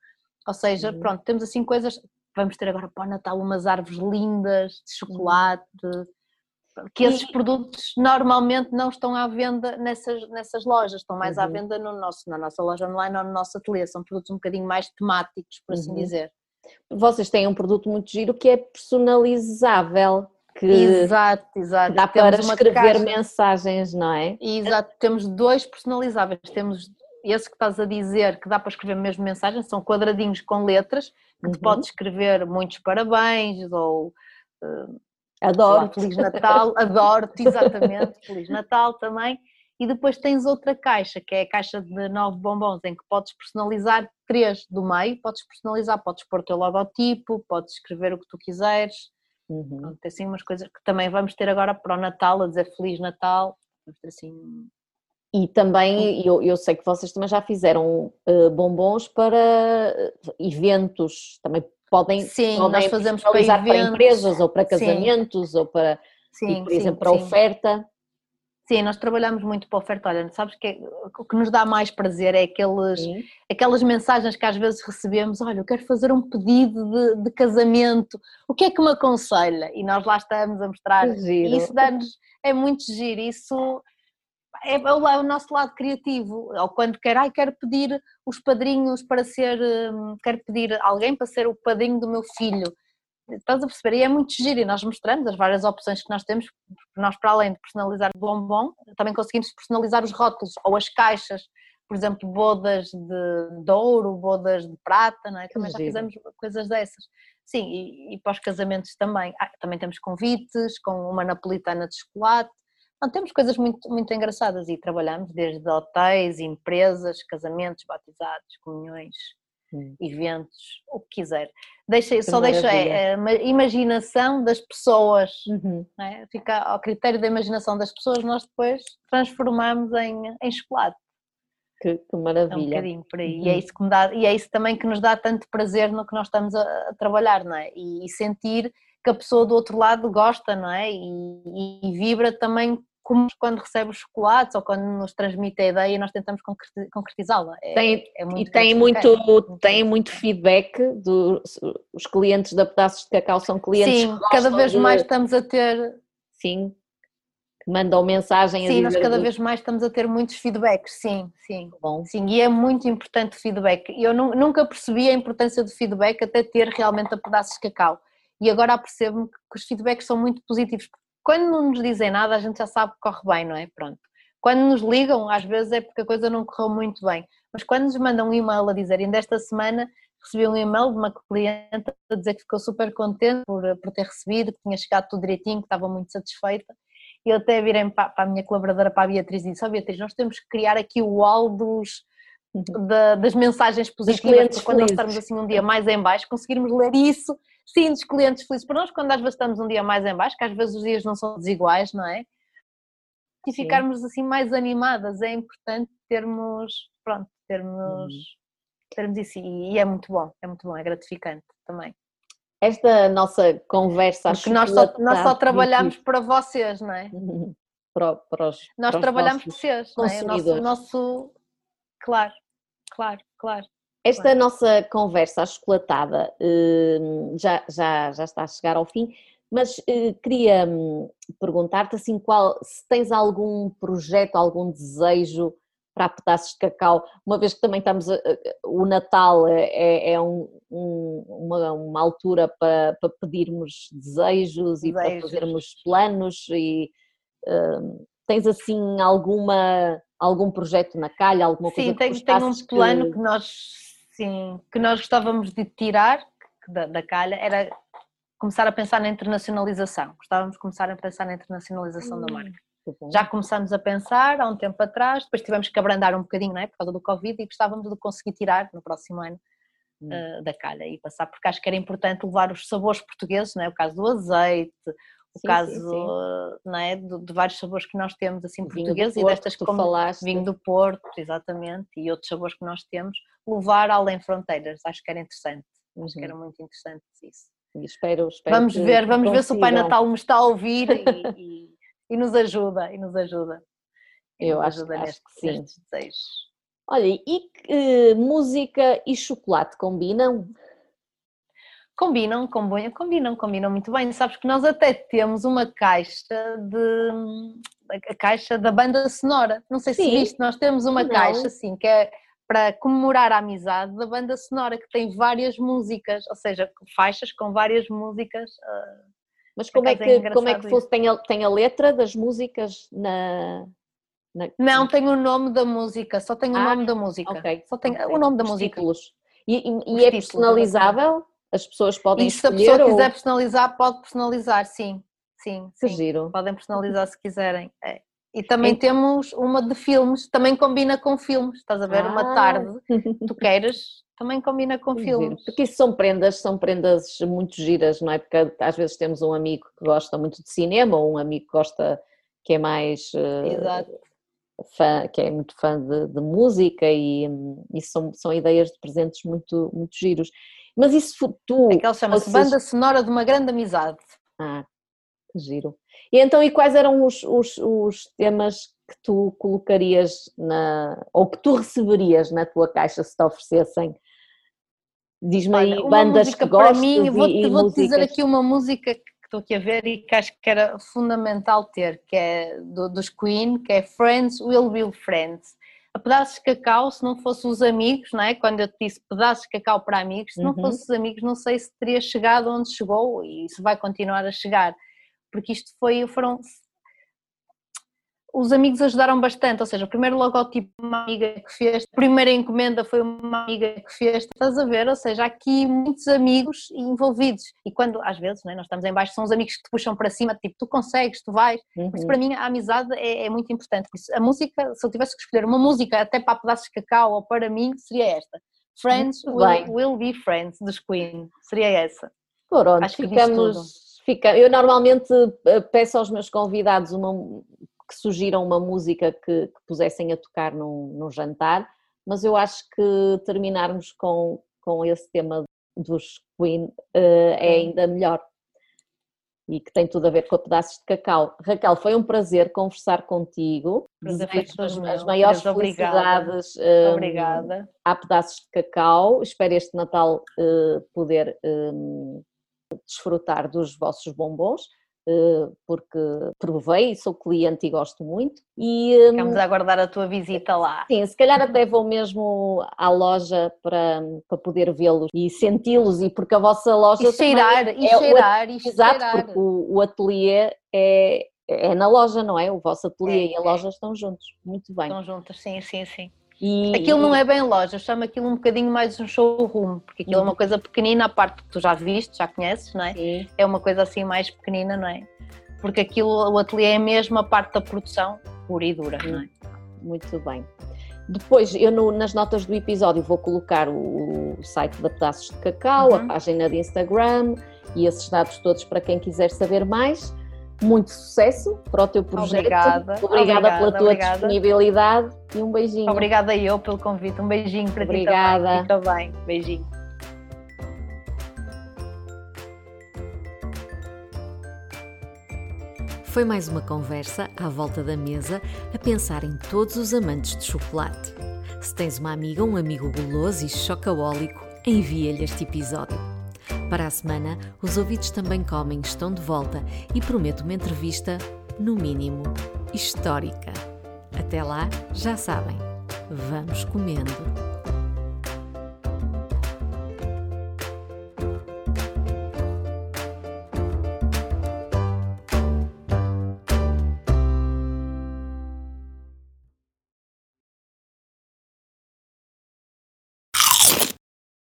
ou seja, uhum. pronto, temos assim coisas, vamos ter agora para o Natal umas árvores lindas de chocolate, que esses produtos normalmente não estão à venda nessas, nessas lojas, estão mais uhum. à venda no nosso, na nossa loja online ou no nosso ateliê, são produtos um bocadinho mais temáticos, por assim uhum. dizer. Vocês têm um produto muito giro que é personalizável, que exato, exato. dá para escrever mensagens, não é? Exato, temos dois personalizáveis, temos esse que estás a dizer que dá para escrever mesmo mensagens, são quadradinhos com letras, que uhum. tu podes escrever muitos parabéns ou uh, adoro Feliz Natal, adoro-te exatamente, Feliz Natal também. E depois tens outra caixa, que é a caixa de nove bombons, em que podes personalizar três do meio, podes personalizar, podes pôr o teu logotipo, podes escrever o que tu quiseres. Uhum. Tem assim umas coisas que também vamos ter agora para o Natal, a dizer Feliz Natal. Vamos ter assim e também, eu, eu sei que vocês também já fizeram uh, bombons para eh, eventos, também podem, sim, podem nós fazemos para, eventos, para empresas ou para casamentos sim. ou para, sim, por exemplo, para oferta. Sim, nós trabalhamos muito para oferta. Olha, sabes que o que nos dá mais prazer é aqueles, aquelas mensagens que às vezes recebemos: olha, eu quero fazer um pedido de, de casamento, o que é que me aconselha? E nós lá estamos a mostrar. Isso dá-nos, é muito giro. Isso é, é o nosso lado criativo, ou quando quer, ai, quero pedir os padrinhos para ser, hum, quero pedir alguém para ser o padrinho do meu filho. Estás a perceber? E é muito giro e nós mostramos as várias opções que nós temos, nós para além de personalizar o bombom, também conseguimos personalizar os rótulos ou as caixas, por exemplo, bodas de, de ouro, bodas de prata, não é? Também já fizemos coisas dessas. Sim, e, e para os casamentos também. Ah, também temos convites com uma napolitana de chocolate, não, temos coisas muito, muito engraçadas e trabalhamos desde hotéis, empresas, casamentos, batizados, comunhões, hum. eventos, o que quiser. Deixa, só deixa é, a imaginação das pessoas, uhum. é? fica ao critério da imaginação das pessoas, nós depois transformamos em, em chocolate. Que, que, maravilha. É um por aí. Uhum. E, é isso que me dá, e é isso também que nos dá tanto prazer no que nós estamos a, a trabalhar, não é? E, e, sentir que a pessoa do outro lado gosta, não é? E, e, vibra também como quando recebe os chocolates ou quando nos transmite a ideia e nós tentamos concretizá-la. É, tem, é e tem muito, tem muito feedback dos os clientes da Pedaços de Cacau são clientes Sim, cada vez de, mais estamos a ter sim, mandam mensagem Sim, nós cada vez mais estamos a ter muitos feedbacks, sim, sim. Bom. Sim, e é muito importante o feedback. Eu nunca percebi a importância do feedback até ter realmente a pedaços de cacau. E agora apercebo-me que os feedbacks são muito positivos. Quando não nos dizem nada, a gente já sabe que corre bem, não é? Pronto. Quando nos ligam, às vezes é porque a coisa não correu muito bem. Mas quando nos mandam um e-mail a dizer, ainda esta semana recebi um e-mail de uma cliente a dizer que ficou super contente por, por ter recebido, que tinha chegado tudo direitinho, que estava muito satisfeita. E eu até virei para, para a minha colaboradora, para a Beatriz, e disse: oh, Beatriz, nós temos que criar aqui o wall dos, da, das mensagens positivas, para quando nós estamos assim um dia mais em baixo, conseguirmos ler isso, sim, dos clientes felizes. Para nós, quando às vezes estamos um dia mais em baixo, que às vezes os dias não são desiguais, não é? E ficarmos assim mais animadas, é importante termos, pronto, termos, uhum. termos isso, e é muito bom, é muito bom, é gratificante também. Esta nossa conversa, Porque nós só, nós só trabalhamos para vocês, não é? Para, para os, nós para trabalhamos para vocês, não é? O nosso, nosso, claro, claro, claro. Esta claro. nossa conversa chocolatada hum, já, já, já está a chegar ao fim, mas uh, queria hum, perguntar-te assim, qual, se tens algum projeto, algum desejo para pedaços de cacau, uma vez que também estamos, a, o Natal é, é, é um, um, uma, uma, altura para, para pedirmos desejos, desejos, e para fazermos planos e uh, tens assim alguma, algum projeto na calha, alguma coisa sim, que Sim, tenho um plano que... que... nós, sim, que nós gostávamos de tirar da, da calha, era começar a pensar na internacionalização, gostávamos de começar a pensar na internacionalização hum. da marca. Já começamos a pensar há um tempo atrás, depois tivemos que abrandar um bocadinho, não é? Por causa do Covid e gostávamos de conseguir tirar no próximo ano hum. uh, da calha e passar, porque acho que era importante levar os sabores portugueses, não é? O caso do azeite, o sim, caso sim, sim. Não é? de, de, vários sabores que nós temos assim portugueses e destas que como falaste. vinho do Porto, exatamente, e outros sabores que nós temos, levar além fronteiras, acho que era interessante, uhum. acho que era uhum. muito interessante isso. Espero, espero vamos ver, vamos ver se o Pai Natal me está a ouvir e, e e nos ajuda, e nos ajuda. E Eu nos acho, ajuda acho que sim. Desejos. Olha, e que música e chocolate combinam? Combinam, combinam, combinam, combinam muito bem. Sabes que nós até temos uma caixa de a caixa da banda sonora. Não sei se Sim. viste, nós temos uma Não. caixa assim que é para comemorar a amizade da banda sonora que tem várias músicas, ou seja, faixas com várias músicas uh, mas como é, que, é como é que fosse? Tem a, tem a letra das músicas na, na... Não, tem o nome da música, só tem o ah, nome da música. Ok. Só tem okay. o nome da Os música. Títulos. E, e, e é personalizável? As pessoas podem e se a pessoa ou... quiser personalizar, pode personalizar, sim. Sim, sim. giro. Podem personalizar se quiserem. É. E também temos uma de filmes, também combina com filmes, estás a ver? Ah. Uma tarde, tu queiras também combina com filmes. Porque isso são prendas, são prendas muito giras, não é? Porque às vezes temos um amigo que gosta muito de cinema ou um amigo que gosta, que é mais uh, fã, que é muito fã de, de música e, e são, são ideias de presentes muito, muito giros. Mas isso tu... Aquela chama-se banda sonora de uma grande amizade. Ah, que giro. E então, e quais eram os, os, os temas que tu colocarias na, ou que tu receberias na tua caixa se te oferecessem Diz-me aí bandas que gostas para mim, vou-te vou dizer aqui uma música que estou aqui a ver e que acho que era fundamental ter, que é do, dos Queen, que é Friends Will Be Friends. Pedaços de cacau, se não fossem os amigos, não é? quando eu te disse pedaços de cacau para amigos, se não uhum. fossem os amigos, não sei se teria chegado onde chegou e se vai continuar a chegar, porque isto foi, foram os amigos ajudaram bastante, ou seja, o primeiro logotipo uma amiga que fez, a primeira encomenda foi uma amiga que fez, estás a ver? Ou seja, há aqui muitos amigos envolvidos e quando, às vezes, né, nós estamos em baixo, são os amigos que te puxam para cima, tipo, tu consegues, tu vais, uhum. por isso para mim a amizade é, é muito importante, isso, a música, se eu tivesse que escolher uma música até para pedaços de cacau ou para mim, seria esta, Friends will, will, Be Friends, dos Queen, seria essa. Pronto, Acho que ficamos... Fica, eu normalmente eh, peço aos meus convidados uma, que sugiram uma música que, que pusessem a tocar num, num, jantar, mas eu acho que terminarmos com, com esse tema dos Queen uh, é ainda melhor e que tem tudo a ver com pedaços de cacau. Raquel, foi um prazer conversar contigo. Prazer as, as maiores felicidades obrigada. Um, obrigada. a pedaços de cacau. Espero este Natal uh, poder um, desfrutar dos vossos bombons porque provei, sou cliente e gosto muito. E, Ficamos hum, a aguardar a tua visita lá. Sim, se calhar até vou mesmo à loja para, para poder vê-los e senti-los, e porque a vossa loja. E cheirar, e é cheirar, o, e Exato, cheirar. porque o, o ateliê é, é na loja, não é? O vosso ateliê é, e a loja estão juntos. Muito bem. Estão juntos, sim, sim, sim. E, aquilo não é bem loja, eu chamo aquilo um bocadinho mais um showroom, porque aquilo uhum. é uma uhum. coisa pequenina, a parte que tu já viste, já conheces, não é? Sim. É uma coisa assim mais pequenina, não é? Porque aquilo, o ateliê é mesmo a parte da produção pura e dura, não é? Muito bem. Depois, eu no, nas notas do episódio vou colocar o, o site da Pedaços de Cacau, uhum. a página de Instagram e esses dados todos para quem quiser saber mais muito sucesso para o teu projeto. Obrigada. Obrigada, obrigada pela tua obrigada. disponibilidade e um beijinho. Obrigada eu pelo convite. Um beijinho para obrigada. ti também. Fica bem. Beijinho. Foi mais uma conversa à volta da mesa a pensar em todos os amantes de chocolate. Se tens uma amiga ou um amigo guloso e chocaólico, envia-lhe este episódio. Para a semana, os ouvidos também comem estão de volta e prometo uma entrevista, no mínimo, histórica. Até lá, já sabem, vamos comendo.